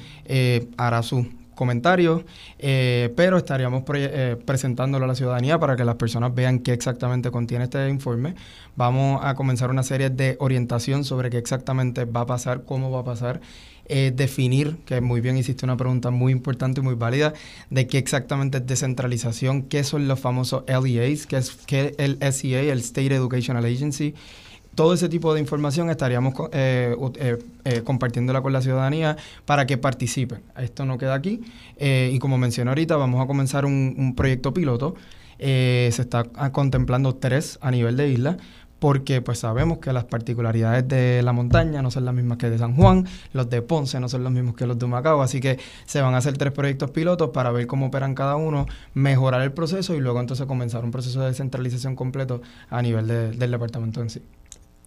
hará su comentarios, eh, pero estaríamos eh, presentándolo a la ciudadanía para que las personas vean qué exactamente contiene este informe. Vamos a comenzar una serie de orientación sobre qué exactamente va a pasar, cómo va a pasar. Eh, definir, que muy bien hiciste una pregunta muy importante y muy válida, de qué exactamente es descentralización, qué son los famosos LEAs, qué es qué el SEA, el State Educational Agency, todo ese tipo de información estaríamos eh, eh, eh, compartiéndola con la ciudadanía para que participen. Esto no queda aquí. y como mencioné ahorita, vamos a comenzar un, proyecto piloto. se está contemplando tres a nivel de isla porque pues sabemos que las particularidades de la montaña no son las mismas que de San Juan, los de Ponce no son los mismos que los de Macao, así que se van a hacer tres proyectos pilotos para ver cómo operan cada uno, mejorar el proceso y luego entonces comenzar un proceso de descentralización completo a nivel del departamento en sí.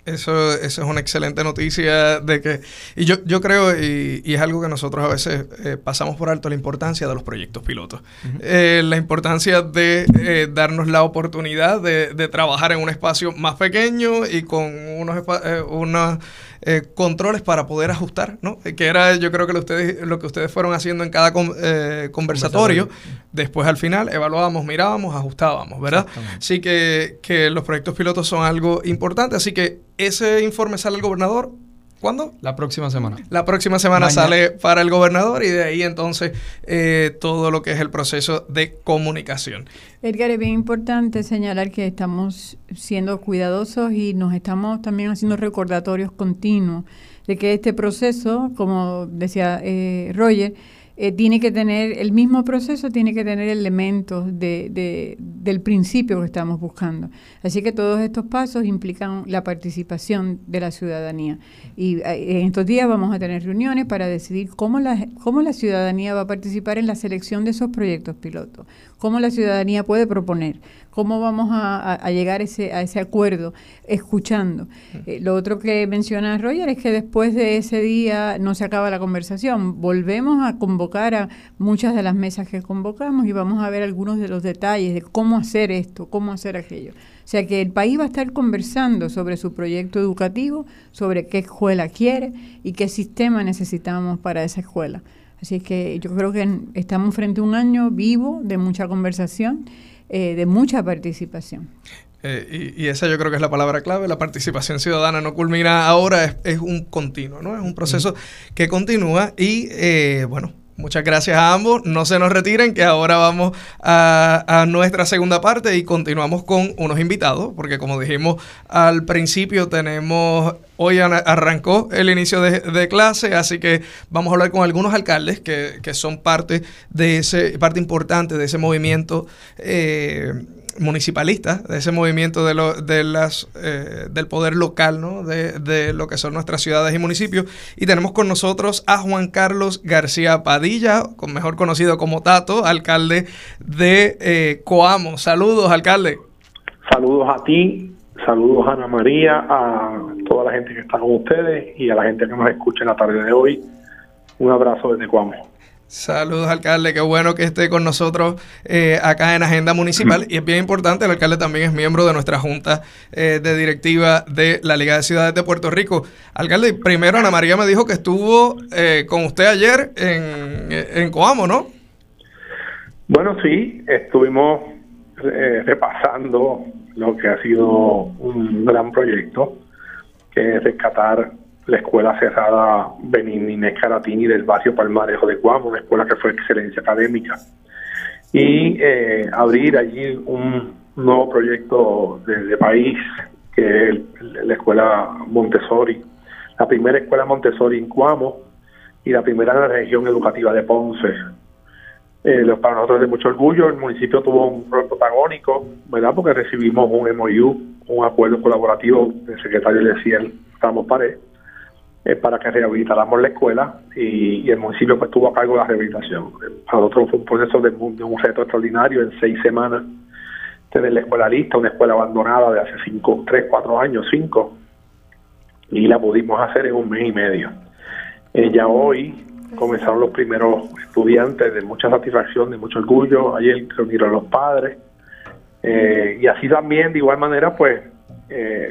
Eso, eso es una excelente noticia de que, y yo, yo creo, y, es algo que nosotros a veces eh, pasamos por alto, la importancia de los proyectos pilotos. Eh, la importancia de eh, darnos la oportunidad de, de, trabajar en un espacio más pequeño y con unos, unos eh, controles para poder ajustar, ¿no? Que era yo creo que lo, ustedes, lo que ustedes fueron haciendo en cada eh, conversatorio. Después al final evaluábamos, mirábamos, ajustábamos, ¿verdad? Así que, que los proyectos pilotos son algo importante. Así que ese informe sale al gobernador ¿Cuándo? La próxima semana. La próxima semana sale para el gobernador y de ahí entonces eh, todo lo que es el proceso de comunicación. Edgar, es bien importante señalar que estamos siendo cuidadosos y nos estamos también haciendo recordatorios continuos de que este proceso, como decía eh, Roger, eh, tiene que tener, el mismo proceso tiene que tener elementos de, del principio que estamos buscando. Así que todos estos pasos implican la participación de la ciudadanía. Y eh, en estos días vamos a tener reuniones para decidir cómo la, cómo la ciudadanía va a participar en la selección de esos proyectos pilotos cómo la ciudadanía puede proponer, cómo vamos a, llegar ese, a ese acuerdo, escuchando. Eh, lo otro que menciona Roger es que después de ese día no se acaba la conversación, volvemos a convocar a muchas de las mesas que convocamos y vamos a ver algunos de los detalles de cómo hacer esto, cómo hacer aquello. O sea que el país va a estar conversando sobre su proyecto educativo, sobre qué escuela quiere y qué sistema necesitamos para esa escuela. Así que yo creo que estamos frente a un año vivo de mucha conversación eh, de mucha participación. Eh, y, esa yo creo que es la palabra clave, la participación ciudadana no culmina ahora, es, un continuo, ¿no? Es un proceso que continúa y, eh, bueno, Muchas gracias a ambos. No se nos retiren, que ahora vamos a, nuestra segunda parte y continuamos con unos invitados, porque como dijimos al principio, tenemos. Hoy arrancó el inicio de, clase, así que vamos a hablar con algunos alcaldes que, que son parte de ese, parte importante de ese movimiento. Eh, municipalistas, de ese movimiento de, lo, de las, eh, del poder local, ¿no? De, de, lo que son nuestras ciudades y municipios. Y tenemos con nosotros a Juan Carlos García Padilla, mejor conocido como Tato, alcalde de eh, Coamo. Saludos, alcalde. Saludos a ti, saludos a Ana María, a toda la gente que está con ustedes y a la gente que nos escucha en la tarde de hoy. Un abrazo desde Coamo. Saludos, alcalde. Qué bueno que esté con nosotros eh, acá en Agenda Municipal. Y es bien importante, el alcalde también es miembro de nuestra Junta eh, de Directiva de la Liga de Ciudades de Puerto Rico. Alcalde, primero Ana María me dijo que estuvo eh, con usted ayer en, en Coamo, ¿no? Bueno, sí, estuvimos repasando lo que ha sido un gran proyecto, que es rescatar la escuela cerrada Benin Inés Caratini del barrio Palmarejo de Cuamo, una escuela que fue excelencia académica, y eh, abrir allí un nuevo proyecto de, país, que es la escuela Montessori, la primera escuela Montessori en Cuamo y la primera en la región educativa de Ponce. Eh, para nosotros es de mucho orgullo, el municipio tuvo un rol protagónico, ¿verdad? Porque recibimos un MOU, un acuerdo colaborativo del secretario de CIEL, Ramos Pared, eh, para que rehabilitáramos la escuela y, el municipio pues tuvo a cargo la rehabilitación. Para nosotros fue un proceso de, un reto extraordinario en seis semanas tener la escuela lista, una escuela abandonada de hace cinco, tres, cuatro años, cinco, y la pudimos hacer en un mes y medio. Eh, hoy comenzaron los primeros estudiantes de mucha satisfacción, de mucho orgullo, ayer reunieron los padres, eh, y así también, de igual manera, pues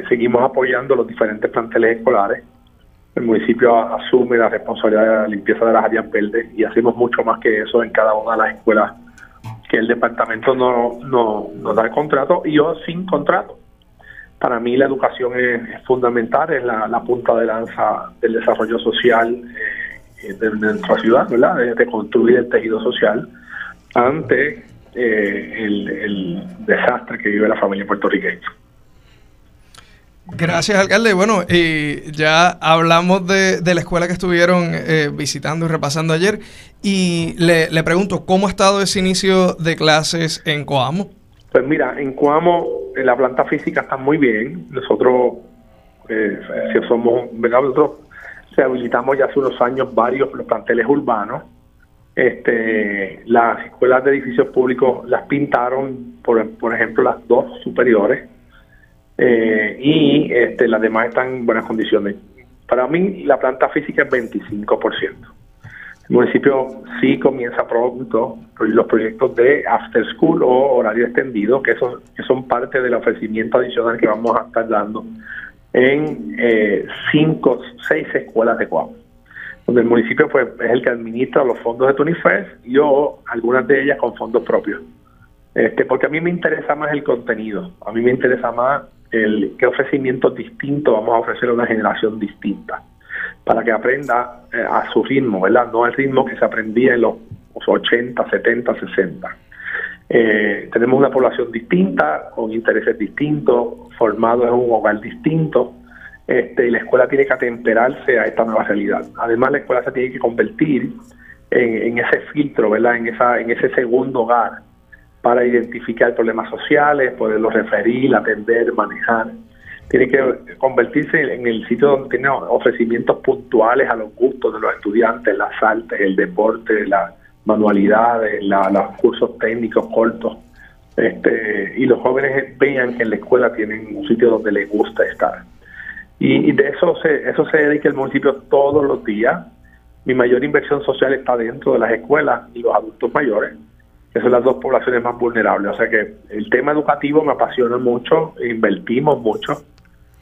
seguimos apoyando los diferentes planteles escolares. El municipio asume la responsabilidad de la limpieza de las áreas verdes y hacemos mucho más que eso en cada una de las escuelas que el departamento no, no nos da el contrato y yo sin contrato. Para mí la educación es, fundamental, es la, punta de lanza del desarrollo social eh, de, nuestra ciudad, ¿verdad? De, construir el tejido social ante eh, el, el desastre que vive la familia puertorriqueña. Gracias, alcalde. Bueno, y ya hablamos de, la escuela que estuvieron eh, visitando y repasando ayer. Y le, pregunto, ¿cómo ha estado ese inicio de clases en Coamo? Pues mira, en Coamo la planta física está muy bien. Nosotros, eh, si somos, ¿verdad? Nosotros rehabilitamos ya hace unos años varios los planteles urbanos. Este, las escuelas de edificios públicos las pintaron, por, por ejemplo, las dos superiores eh, y este, las demás están en buenas condiciones. Para mí la planta física es 25%. El municipio sí comienza pronto los proyectos de after school o horario extendido, que, son, que son parte del ofrecimiento adicional que vamos a estar dando en eh, cinco, seis escuelas de Cuau, donde el municipio pues, es el que administra los fondos de Tunifest y o algunas de ellas con fondos propios. Este, porque a mí me interesa más el contenido, a mí me interesa más el qué ofrecimientos distintos vamos a ofrecer a una generación distinta para que aprenda eh, a su ritmo, ¿verdad? No al ritmo que se aprendía en los 80, 70, 60. Tenemos una población distinta, con intereses distintos, formados en un hogar distinto, este, y la escuela tiene que atemperarse a esta nueva realidad. Además, la escuela se tiene que convertir en, en ese filtro, ¿verdad? En, esa, en ese segundo hogar para identificar problemas sociales, poderlos referir, atender, manejar. Tiene que convertirse en el sitio donde tiene ofrecimientos puntuales a los gustos de los estudiantes, las artes, el deporte, la manualidades, los cursos técnicos cortos, este, y los jóvenes vean que en la escuela tienen un sitio donde les gusta estar. Y, de eso se, eso se dedica el municipio todos los días. Mi mayor inversión social está dentro de las escuelas y los adultos mayores, que son las dos poblaciones más vulnerables. O sea que el tema educativo me apasiona mucho, invertimos mucho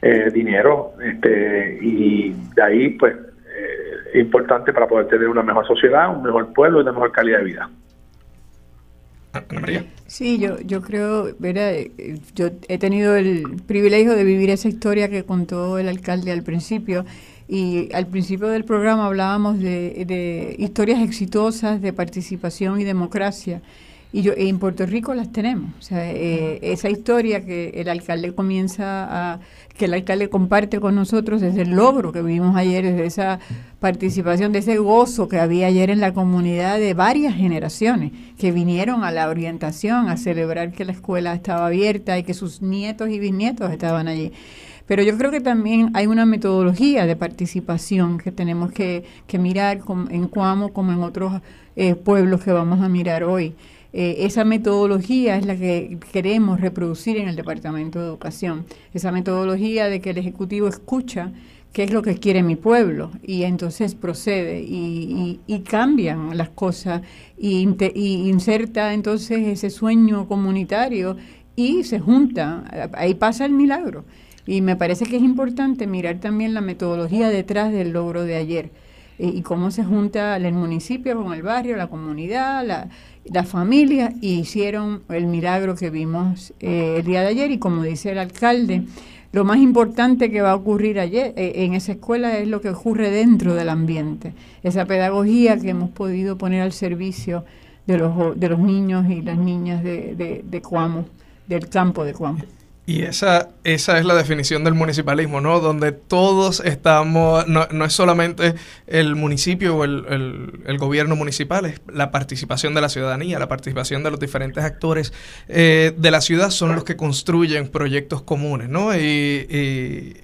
eh, dinero este, y de ahí pues eh, importante para poder tener una mejor sociedad, un mejor pueblo y una mejor calidad de vida. María. Sí, yo, yo creo, yo he tenido el privilegio de vivir esa historia que contó el alcalde al principio. Y al principio del programa hablábamos de, de historias exitosas de participación y democracia. Y yo, en Puerto Rico las tenemos. O sea, eh, esa historia que el alcalde comienza a, que el alcalde comparte con nosotros es el logro que vimos ayer, es esa participación, de ese gozo que había ayer en la comunidad de varias generaciones que vinieron a la orientación, a celebrar que la escuela estaba abierta y que sus nietos y bisnietos estaban allí. Pero yo creo que también hay una metodología de participación que tenemos que, que mirar en Cuamo como en otros eh, pueblos que vamos a mirar hoy. Eh, esa metodología es la que queremos reproducir en el Departamento de Educación. Esa metodología de que el Ejecutivo escucha qué es lo que quiere mi pueblo y entonces procede y, cambian las cosas y, inserta entonces ese sueño comunitario y se junta, ahí pasa el milagro. Y me parece que es importante mirar también la metodología detrás del logro de ayer eh, y cómo se junta el municipio con el barrio, la comunidad, la, la familia y hicieron el milagro que vimos eh, el día de ayer y como dice el alcalde, lo más importante que va a ocurrir ayer eh, en esa escuela es lo que ocurre dentro del ambiente, esa pedagogía que hemos podido poner al servicio de los, de los niños y las niñas de, de, de del campo de Cuamo. Y esa, esa es la definición del municipalismo, ¿no? Donde todos estamos, no, no es solamente el municipio o el, el, gobierno municipal, es la participación de la ciudadanía, la participación de los diferentes actores eh, de la ciudad son los que construyen proyectos comunes, ¿no? y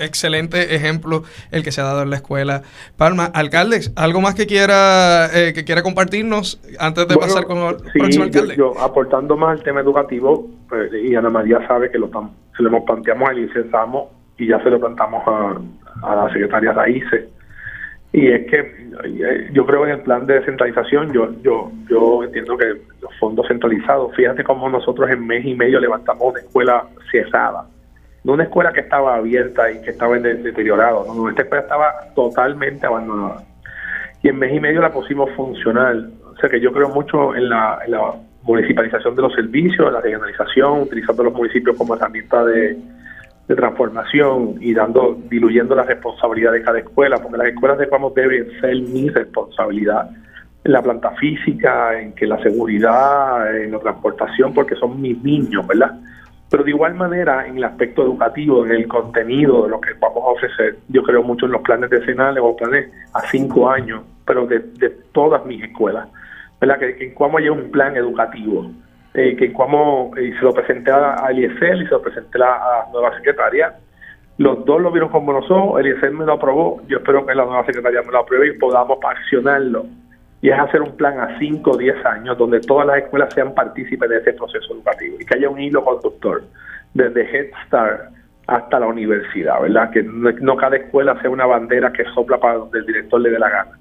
excelente ejemplo el que se ha dado en la escuela Palma. Alcaldes, ¿algo más que quiera eh, que quiera compartirnos antes de pasar con el próximo alcalde? Yo, aportando más al tema educativo, pues, y Ana María sabe que lo se lo planteamos al licenciamos y ya se lo plantamos a, la secretaria Raíces. Y es que eh, yo creo en el plan de descentralización, yo, yo, yo entiendo que los fondos centralizados, fíjate cómo nosotros en mes y medio levantamos una escuela cerrada no una escuela que estaba abierta y que estaba en deteriorado, no, esta escuela estaba totalmente abandonada. Y en mes y medio la pusimos funcional. O sea que yo creo mucho en la, municipalización de los servicios, la regionalización, utilizando los municipios como herramienta de, transformación y dando diluyendo la responsabilidad de cada escuela, porque las escuelas de Cuamo deben ser mi responsabilidad en la planta física, en que la seguridad, en la transportación, porque son mis niños, ¿verdad? Pero de igual manera, en el aspecto educativo, en el contenido de lo que vamos a ofrecer, yo creo mucho en los planes decenales o planes a cinco años, pero de, todas mis escuelas. ¿verdad? Que, en Cuamo haya un plan educativo, eh, que en Cuamo eh, se lo presenté a, Eliezer y se lo presenté a la nueva secretaria. Los dos lo vieron como nosotros, Eliezer me lo aprobó, yo espero que la nueva secretaria me lo apruebe y podamos accionarlo y es hacer un plan a 5 o 10 años donde todas las escuelas sean partícipes de ese proceso educativo y que haya un hilo conductor desde Head Start hasta la universidad, ¿verdad? Que no, cada escuela sea una bandera que sopla para donde el director le dé la gana,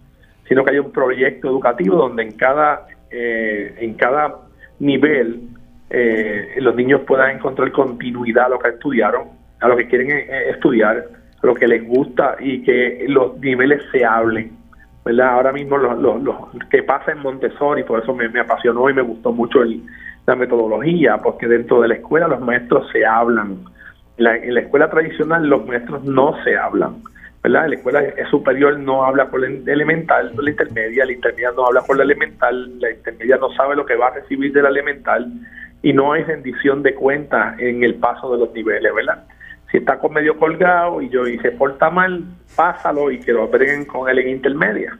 sino que haya un proyecto educativo donde en cada, eh, en cada nivel eh, los niños puedan encontrar continuidad a lo que estudiaron, a lo que quieren eh, estudiar, a lo que les gusta y que los niveles se hablen Ahora mismo lo, que pasa en Montessori, por eso me, apasionó y me gustó mucho la metodología, porque dentro de la escuela los maestros se hablan. En la, escuela tradicional los maestros no se hablan. ¿verdad? La escuela superior no habla con la elemental, la intermedia, la intermedia no habla con la elemental, la intermedia no sabe lo que va a recibir de la elemental y no hay rendición de cuentas en el paso de los niveles, ¿verdad? Si está con medio colgado y yo y se porta mal, pásalo y que lo aprendan con él en intermedia.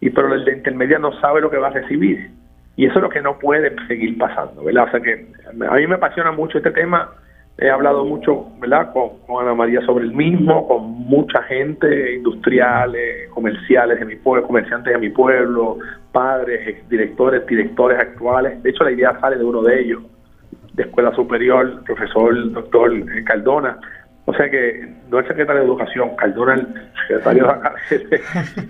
Y pero el de intermedia no sabe lo que va a recibir. Y eso es lo que no puede seguir pasando, ¿verdad? O sea que a mí me apasiona mucho este tema He hablado mucho, ¿verdad?, con, Ana María sobre el mismo, con mucha gente, industriales, comerciales de mi pueblo, comerciantes de mi pueblo, padres, directores, directores actuales. De hecho, la idea sale de uno de ellos, de Escuela Superior, profesor doctor Cardona. O sea que no el secretario de Educación, Cardona el secretario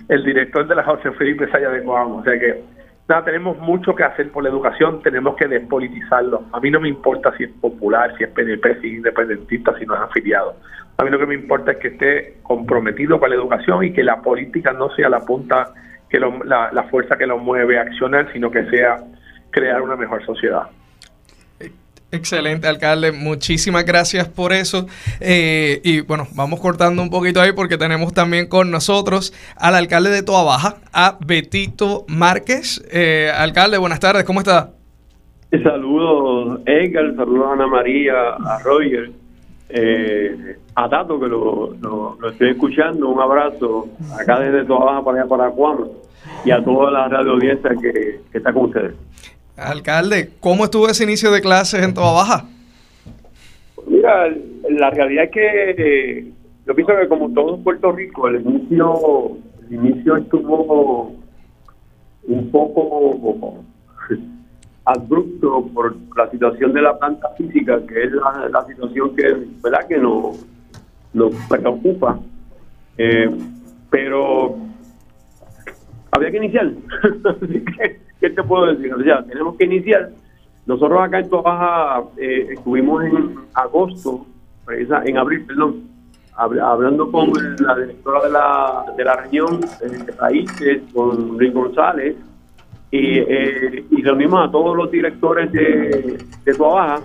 el director de la José Felipe Saya de Coamo. O sea que nada, tenemos mucho que hacer por la educación, tenemos que despolitizarlo. A mí no me importa si es popular, si es PNP, si es independentista, si no es afiliado. A mí lo que me importa es que esté comprometido con la educación y que la política no sea la punta, que la, la fuerza que lo mueve a accionar, sino que sea crear una mejor sociedad. Excelente, alcalde. Muchísimas gracias por eso. Eh, y bueno, vamos cortando un poquito ahí porque tenemos también con nosotros al alcalde de Toa Baja, a Betito Márquez. Eh, alcalde, buenas tardes, ¿cómo está? Saludos, Edgar, saludos a Ana María, a Roger, eh, a Tato, que lo, estoy escuchando. Un abrazo acá desde Toa Baja para allá para Cuamo y a toda la radio audiencia que está con ustedes. Alcalde, ¿cómo estuvo ese inicio de clases en Toda Baja? Mira, la realidad es que eh, yo pienso que como todo en Puerto Rico, el inicio, el inicio estuvo un poco abrupto por la situación de la planta física, que es la, situación que, ¿verdad? que nos, nos preocupa. Eh, pero había que iniciar. Así que ¿qué te puedo decir? O tenemos que iniciar. Nosotros acá en Tobaja eh, estuvimos en agosto, en abril, perdón, hablando con la directora de la, de la región de países, con Luis González, y, eh, y reunimos a todos los directores de, de Baja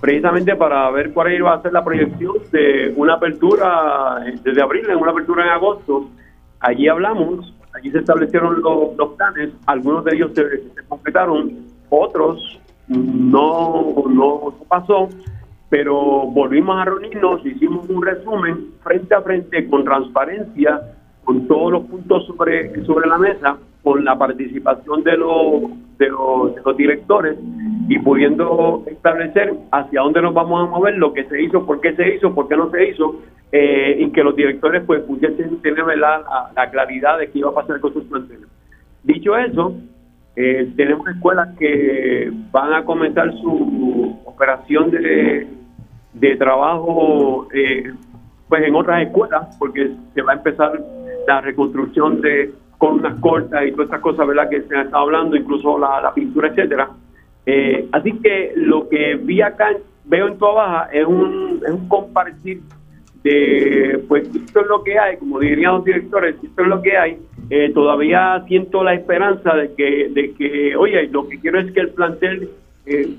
precisamente para ver cuál iba a ser la proyección de una apertura desde abril, en una apertura en agosto. Allí hablamos allí se establecieron los, planes, algunos de ellos se, completaron, otros no, no pasó, pero volvimos a reunirnos, hicimos un resumen frente a frente con transparencia, con todos los puntos sobre, sobre la mesa, con la participación de los, de los, de los directores y pudiendo establecer hacia dónde nos vamos a mover, lo que se hizo, por qué se hizo, por qué no se hizo, eh, y que los directores pues pudiesen tener la, la, claridad de qué iba a pasar con sus planteles. Dicho eso, eh, tenemos escuelas que van a comenzar su operación de, de trabajo eh, pues en otras escuelas, porque se va a empezar la reconstrucción de columnas cortas y todas estas cosas verdad que se han estado hablando, incluso la, la pintura, etcétera. así que lo que vi acá, veo en toda baja, es un, es un compartir de, pues esto es lo que hay, como dirían los directores, esto es lo que hay, eh, todavía siento la esperanza de que, de que, oye, lo que quiero es que el plantel eh,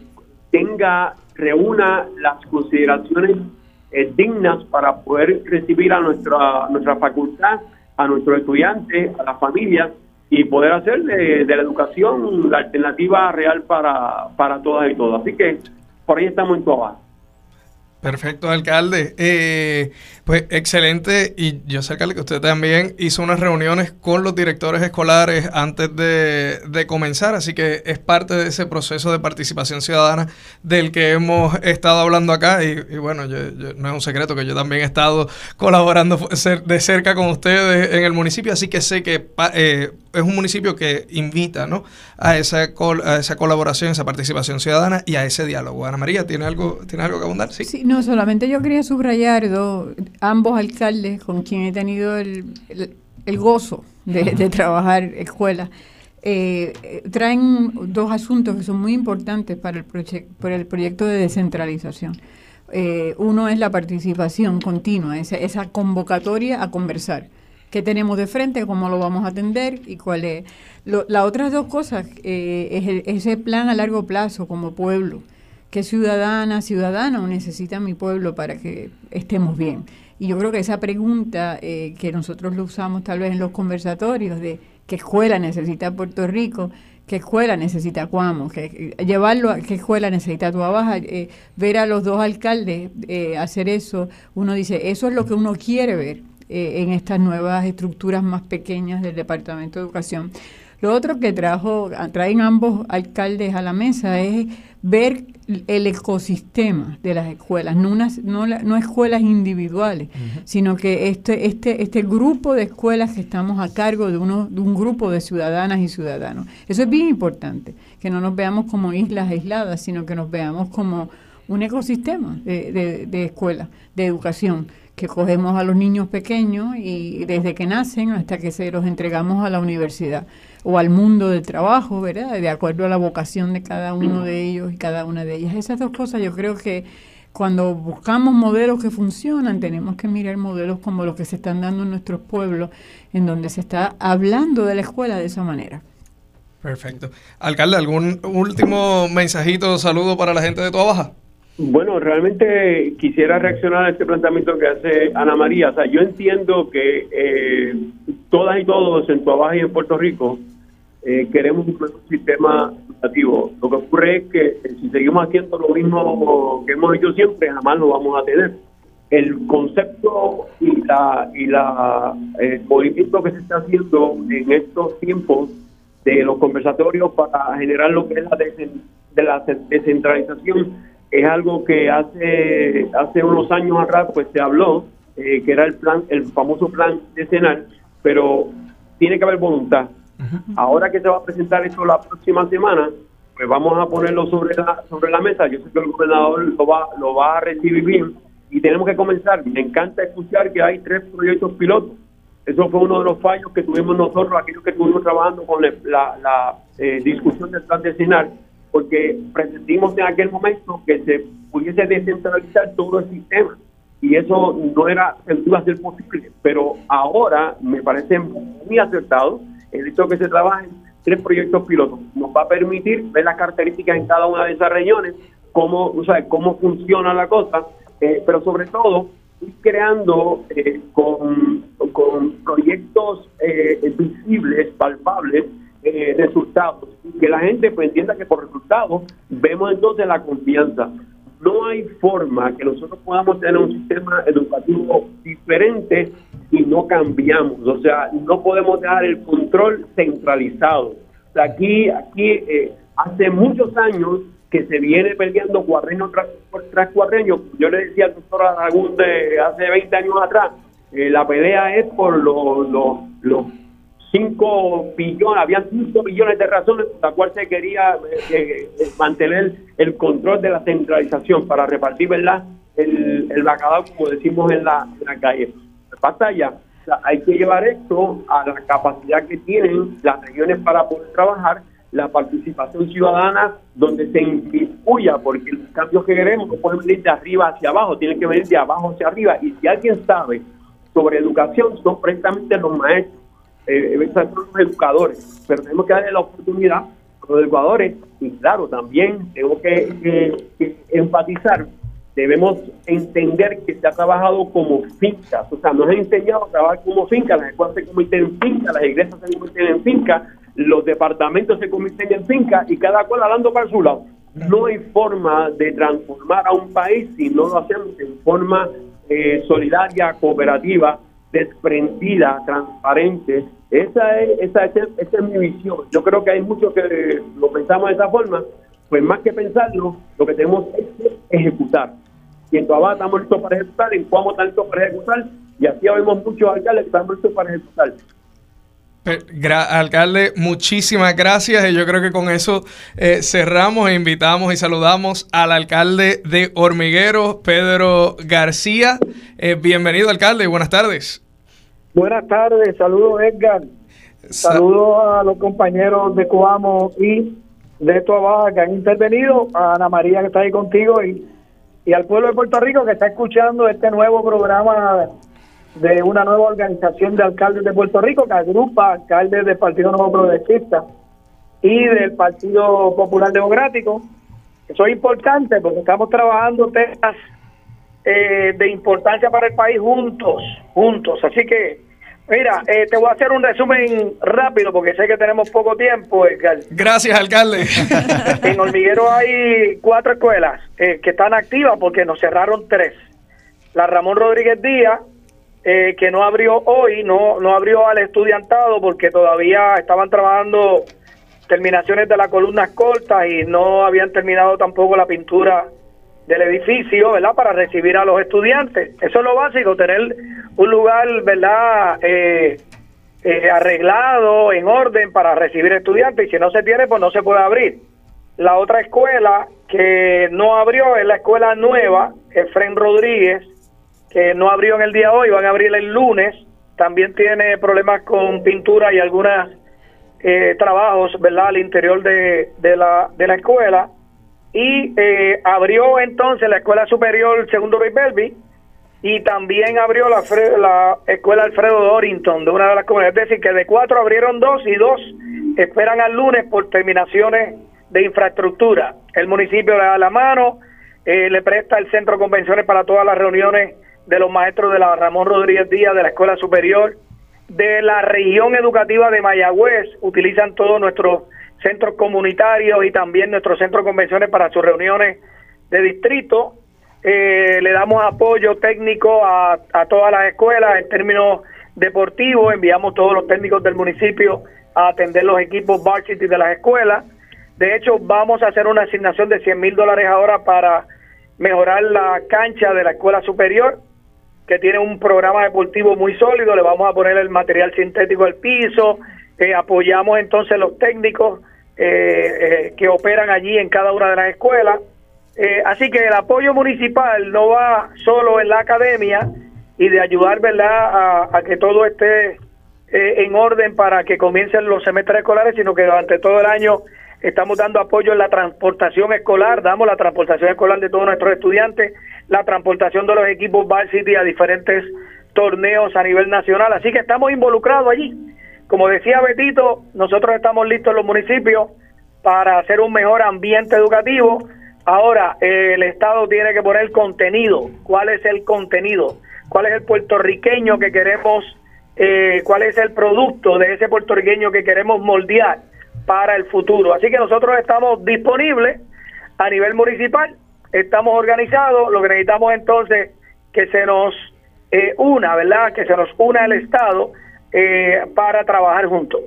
tenga, reúna las consideraciones eh, dignas para poder recibir a nuestra, nuestra facultad, a nuestros estudiantes, a las familias y poder hacer de, la educación la alternativa real para, para todas y todos. Así que por ahí estamos en tu abajo. Perfecto, alcalde. Eh, pues excelente. Y yo sé, alcalde, que usted también hizo unas reuniones con los directores escolares antes de, comenzar, así que es parte de ese proceso de participación ciudadana del que hemos estado hablando acá. Y, bueno, no es un secreto que yo también he estado colaborando de cerca con ustedes en el municipio, así que sé que eh, es un municipio que invita ¿no? a, esa a esa colaboración, esa participación ciudadana y a ese diálogo. Ana María, ¿tiene algo, ¿tiene algo que abundar? Sí. No, solamente yo quería subrayar ambos alcaldes con quien he tenido el, el, gozo de, trabajar escuela. Eh, traen dos asuntos que son muy importantes para el, para el proyecto de descentralización. Eh, uno es la participación continua, esa, esa convocatoria a conversar qué tenemos de frente, cómo lo vamos a atender y cuál es. Las otras dos cosas eh, es ese plan a largo plazo como pueblo. ¿Qué ciudadana, ciudadano necesita mi pueblo para que estemos bien? Y yo creo que esa pregunta eh, que nosotros lo usamos tal vez en los conversatorios de qué escuela necesita Puerto Rico, qué escuela necesita Cuamo, que, llevarlo a qué escuela necesita Tuabaja, eh, ver a los dos alcaldes eh, hacer eso, uno dice, eso es lo que uno quiere ver eh, en estas nuevas estructuras más pequeñas del Departamento de Educación. Lo otro que trajo, traen ambos alcaldes a la mesa es ver el ecosistema de las escuelas, no, no, no escuelas individuales, sino que este, este, este grupo de escuelas que estamos a cargo de, uno, de un grupo de ciudadanas y ciudadanos. Eso es bien importante, que no nos veamos como islas aisladas, sino que nos veamos como un ecosistema de, de, de escuela, de educación que cogemos a los niños pequeños y desde que nacen hasta que se los entregamos a la universidad o al mundo del trabajo, ¿verdad? De acuerdo a la vocación de cada uno de ellos y cada una de ellas. Esas dos cosas yo creo que cuando buscamos modelos que funcionan, tenemos que mirar modelos como los que se están dando en nuestros pueblos, en donde se está hablando de la escuela de esa manera. Perfecto. Alcalde, ¿algún último mensajito, saludo para la gente de Toa Baja? Bueno, realmente quisiera reaccionar a este planteamiento que hace Ana María. O sea, yo entiendo que eh, todas y todos en Baja y en Puerto Rico eh, queremos un sistema educativo. Lo que ocurre es que eh, si seguimos haciendo lo mismo que hemos hecho siempre, jamás lo vamos a tener. El concepto y la y la el movimiento que se está haciendo en estos tiempos de los conversatorios para generar lo que es la, de la descentralización es algo que hace hace unos años atrás pues se habló eh, que era el plan el famoso plan decenal pero tiene que haber voluntad ahora que se va a presentar esto la próxima semana pues vamos a ponerlo sobre la sobre la mesa. Yo sé que el gobernador lo va lo va a recibir bien. Y tenemos que comenzar. Me encanta escuchar que hay tres proyectos pilotos. Eso fue uno de los fallos que tuvimos nosotros aquellos que estuvimos trabajando con la, la, eh, discusión del plan decenal porque pretendimos en aquel momento que se pudiese descentralizar todo el sistema. Y eso no era iba a ser posible. Pero ahora me parece muy acertado hecho de que se trabajen tres proyectos pilotos nos va a permitir ver las características en cada una de esas regiones cómo o cómo funciona la cosa eh, pero sobre todo ir creando eh, con, con proyectos eh, visibles palpables resultados que la gente pues entienda que por resultados vemos entonces la confianza. No hay forma que nosotros podamos tener un sistema educativo diferente y no cambiamos. O sea, no podemos dejar el control centralizado. aquí, aquí eh, hace muchos años que se viene peleando cuadreño tras, tras cuadreño. Yo le decía al doctor Aragún de hace 20 años atrás, eh, la pelea es por los, los 5 billones, habían 5 billones de razones por las cuales se quería eh, eh, mantener el control de la centralización para repartir. El, el bacalao, como decimos en la, la calle. Batalla, hay que llevar esto a la capacidad que tienen las regiones para poder trabajar, la participación ciudadana donde se incluya, porque los cambios que queremos no pueden venir de arriba hacia abajo, tienen que venir de abajo hacia arriba. Y si alguien sabe sobre educación, son precisamente los maestros eh, los educadores, pero tenemos que darle la oportunidad a los educadores. Y claro, también tengo que, enfatizar, debemos entender que se ha trabajado como fincas, o sea, nos han enseñado a trabajar como fincas, las escuelas se convierten en fincas, las iglesias se convierten en fincas, los departamentos se convierten en fincas y cada cual hablando para su lado. No hay forma de transformar a un país si no lo hacemos en forma eh, solidaria, cooperativa, desprendida, transparente. Esa es, esa, es, esa es mi visión. Yo creo que hay muchos que lo pensamos de esa forma, pues más que pensarlo, lo que tenemos es ejecutar. Y en Tuabá estamos listos para ejecutar, en Cuamo estamos listos para ejecutar, y así vemos muchos alcaldes que estamos listos para ejecutar. Alcalde, muchísimas gracias y yo creo que con eso eh, cerramos e invitamos y saludamos al alcalde de Hormigueros, Pedro García. Eh, bienvenido, alcalde, buenas tardes. Buenas tardes, saludos Edgar. Saludos a los compañeros de Coamo y de Baja que han intervenido, a Ana María que está ahí contigo y, y al pueblo de Puerto Rico que está escuchando este nuevo programa de una nueva organización de alcaldes de Puerto Rico que agrupa alcaldes del Partido Nuevo Progresista y del Partido Popular Democrático. Eso es importante porque estamos trabajando temas eh, de importancia para el país juntos, juntos. Así que, mira, eh, te voy a hacer un resumen rápido porque sé que tenemos poco tiempo, Gracias, alcalde. en Hormiguero hay cuatro escuelas eh, que están activas porque nos cerraron tres. La Ramón Rodríguez Díaz, eh, que no abrió hoy, no, no abrió al estudiantado porque todavía estaban trabajando terminaciones de las columnas cortas y no habían terminado tampoco la pintura del edificio, ¿verdad? Para recibir a los estudiantes. Eso es lo básico, tener un lugar, ¿verdad? Eh, eh, arreglado, en orden para recibir estudiantes y si no se tiene, pues no se puede abrir. La otra escuela que no abrió es la escuela nueva, Efren Rodríguez, que no abrió en el día de hoy, van a abrir el lunes. También tiene problemas con pintura y algunos eh, trabajos, ¿verdad?, al interior de, de, la, de la escuela. Y eh, abrió entonces la Escuela Superior Segundo Belvi y también abrió la, la Escuela Alfredo Dorrington de una de las comunidades. Es decir, que de cuatro abrieron dos y dos esperan al lunes por terminaciones de infraestructura. El municipio le da la mano, eh, le presta el centro de convenciones para todas las reuniones de los maestros de la Ramón Rodríguez Díaz de la Escuela Superior, de la región educativa de Mayagüez, utilizan todos nuestros centros comunitarios y también nuestros centros de convenciones para sus reuniones de distrito. Eh, le damos apoyo técnico a, todas las escuelas en términos deportivos, enviamos todos los técnicos del municipio a atender los equipos varsity de las escuelas. De hecho, vamos a hacer una asignación de 100 mil dólares ahora para mejorar la cancha de la escuela superior que tiene un programa deportivo muy sólido, le vamos a poner el material sintético al piso, eh, apoyamos entonces los técnicos eh, eh, que operan allí en cada una de las escuelas. así que el apoyo municipal no va solo en la academia y de ayudar ¿verdad? A, que todo esté en orden para que comiencen los semestres escolares, sino que durante todo el año estamos dando apoyo en la transportación escolar, damos la transportación escolar de todos nuestros estudiantes, la transportación de los equipos City a diferentes torneos a nivel nacional, así que estamos involucrados allí. Como decía Betito, nosotros estamos listos en los municipios para hacer un mejor ambiente educativo. Ahora, el Estado tiene que poner contenido. ¿Cuál es el contenido? ¿Cuál es el puertorriqueño que queremos? Eh, ¿Cuál es el producto de ese puertorriqueño que queremos moldear? para el futuro. Así que nosotros estamos disponibles a nivel municipal, estamos organizados, lo que necesitamos entonces que se nos eh, una, ¿verdad? Que se nos una el Estado eh, para trabajar juntos.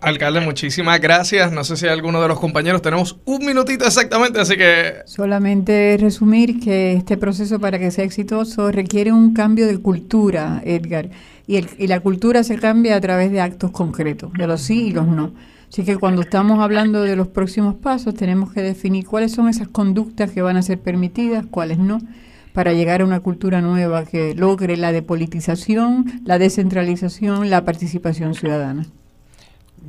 Alcalde, muchísimas gracias. No sé si alguno de los compañeros tenemos un minutito exactamente, así que... Solamente resumir que este proceso para que sea exitoso requiere un cambio de cultura, Edgar. Y, el, y la cultura se cambia a través de actos concretos, de los sí y los no. Así que cuando estamos hablando de los próximos pasos, tenemos que definir cuáles son esas conductas que van a ser permitidas, cuáles no, para llegar a una cultura nueva que logre la depolitización, la descentralización, la participación ciudadana.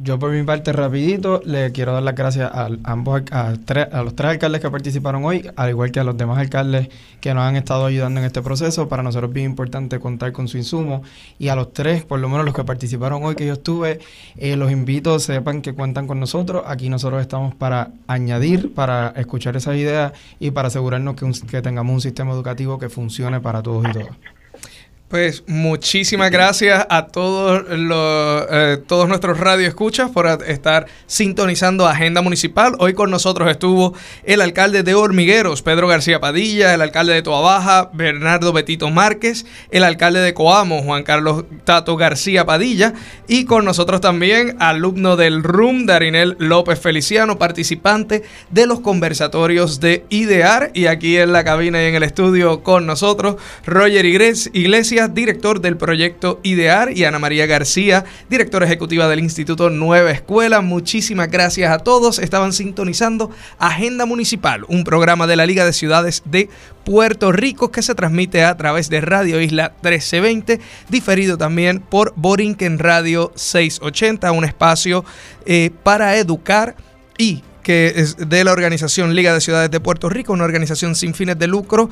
Yo por mi parte rapidito le quiero dar las gracias a ambos a, a, los tres alcaldes que participaron hoy, al igual que a los demás alcaldes que nos han estado ayudando en este proceso. Para nosotros es bien importante contar con su insumo y a los tres, por lo menos los que participaron hoy que yo estuve, eh, los invito, sepan que cuentan con nosotros. Aquí nosotros estamos para añadir, para escuchar esas ideas y para asegurarnos que, que tengamos un sistema educativo que funcione para todos y todas. Pues muchísimas gracias a todos los eh, todos nuestros radioescuchas por estar sintonizando Agenda Municipal. Hoy con nosotros estuvo el alcalde de Hormigueros, Pedro García Padilla, el alcalde de Toabaja, Bernardo Betito Márquez, el alcalde de Coamo, Juan Carlos Tato García Padilla, y con nosotros también alumno del RUM, Darinel López Feliciano, participante de los conversatorios de IDEAR, y aquí en la cabina y en el estudio con nosotros, Roger Iglesias director del proyecto IDEAR, y Ana María García, directora ejecutiva del Instituto Nueva Escuela. Muchísimas gracias a todos. Estaban sintonizando Agenda Municipal, un programa de la Liga de Ciudades de Puerto Rico que se transmite a través de Radio Isla 1320, diferido también por Borinquen Radio 680, un espacio eh, para educar y que es de la organización Liga de Ciudades de Puerto Rico, una organización sin fines de lucro,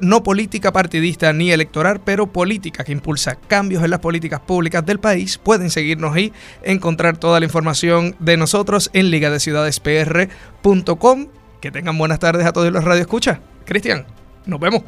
no política partidista ni electoral, pero política que impulsa cambios en las políticas públicas del país. Pueden seguirnos y encontrar toda la información de nosotros en ligadeciudadespr.com. Que tengan buenas tardes a todos los Radio Escucha. Cristian, nos vemos.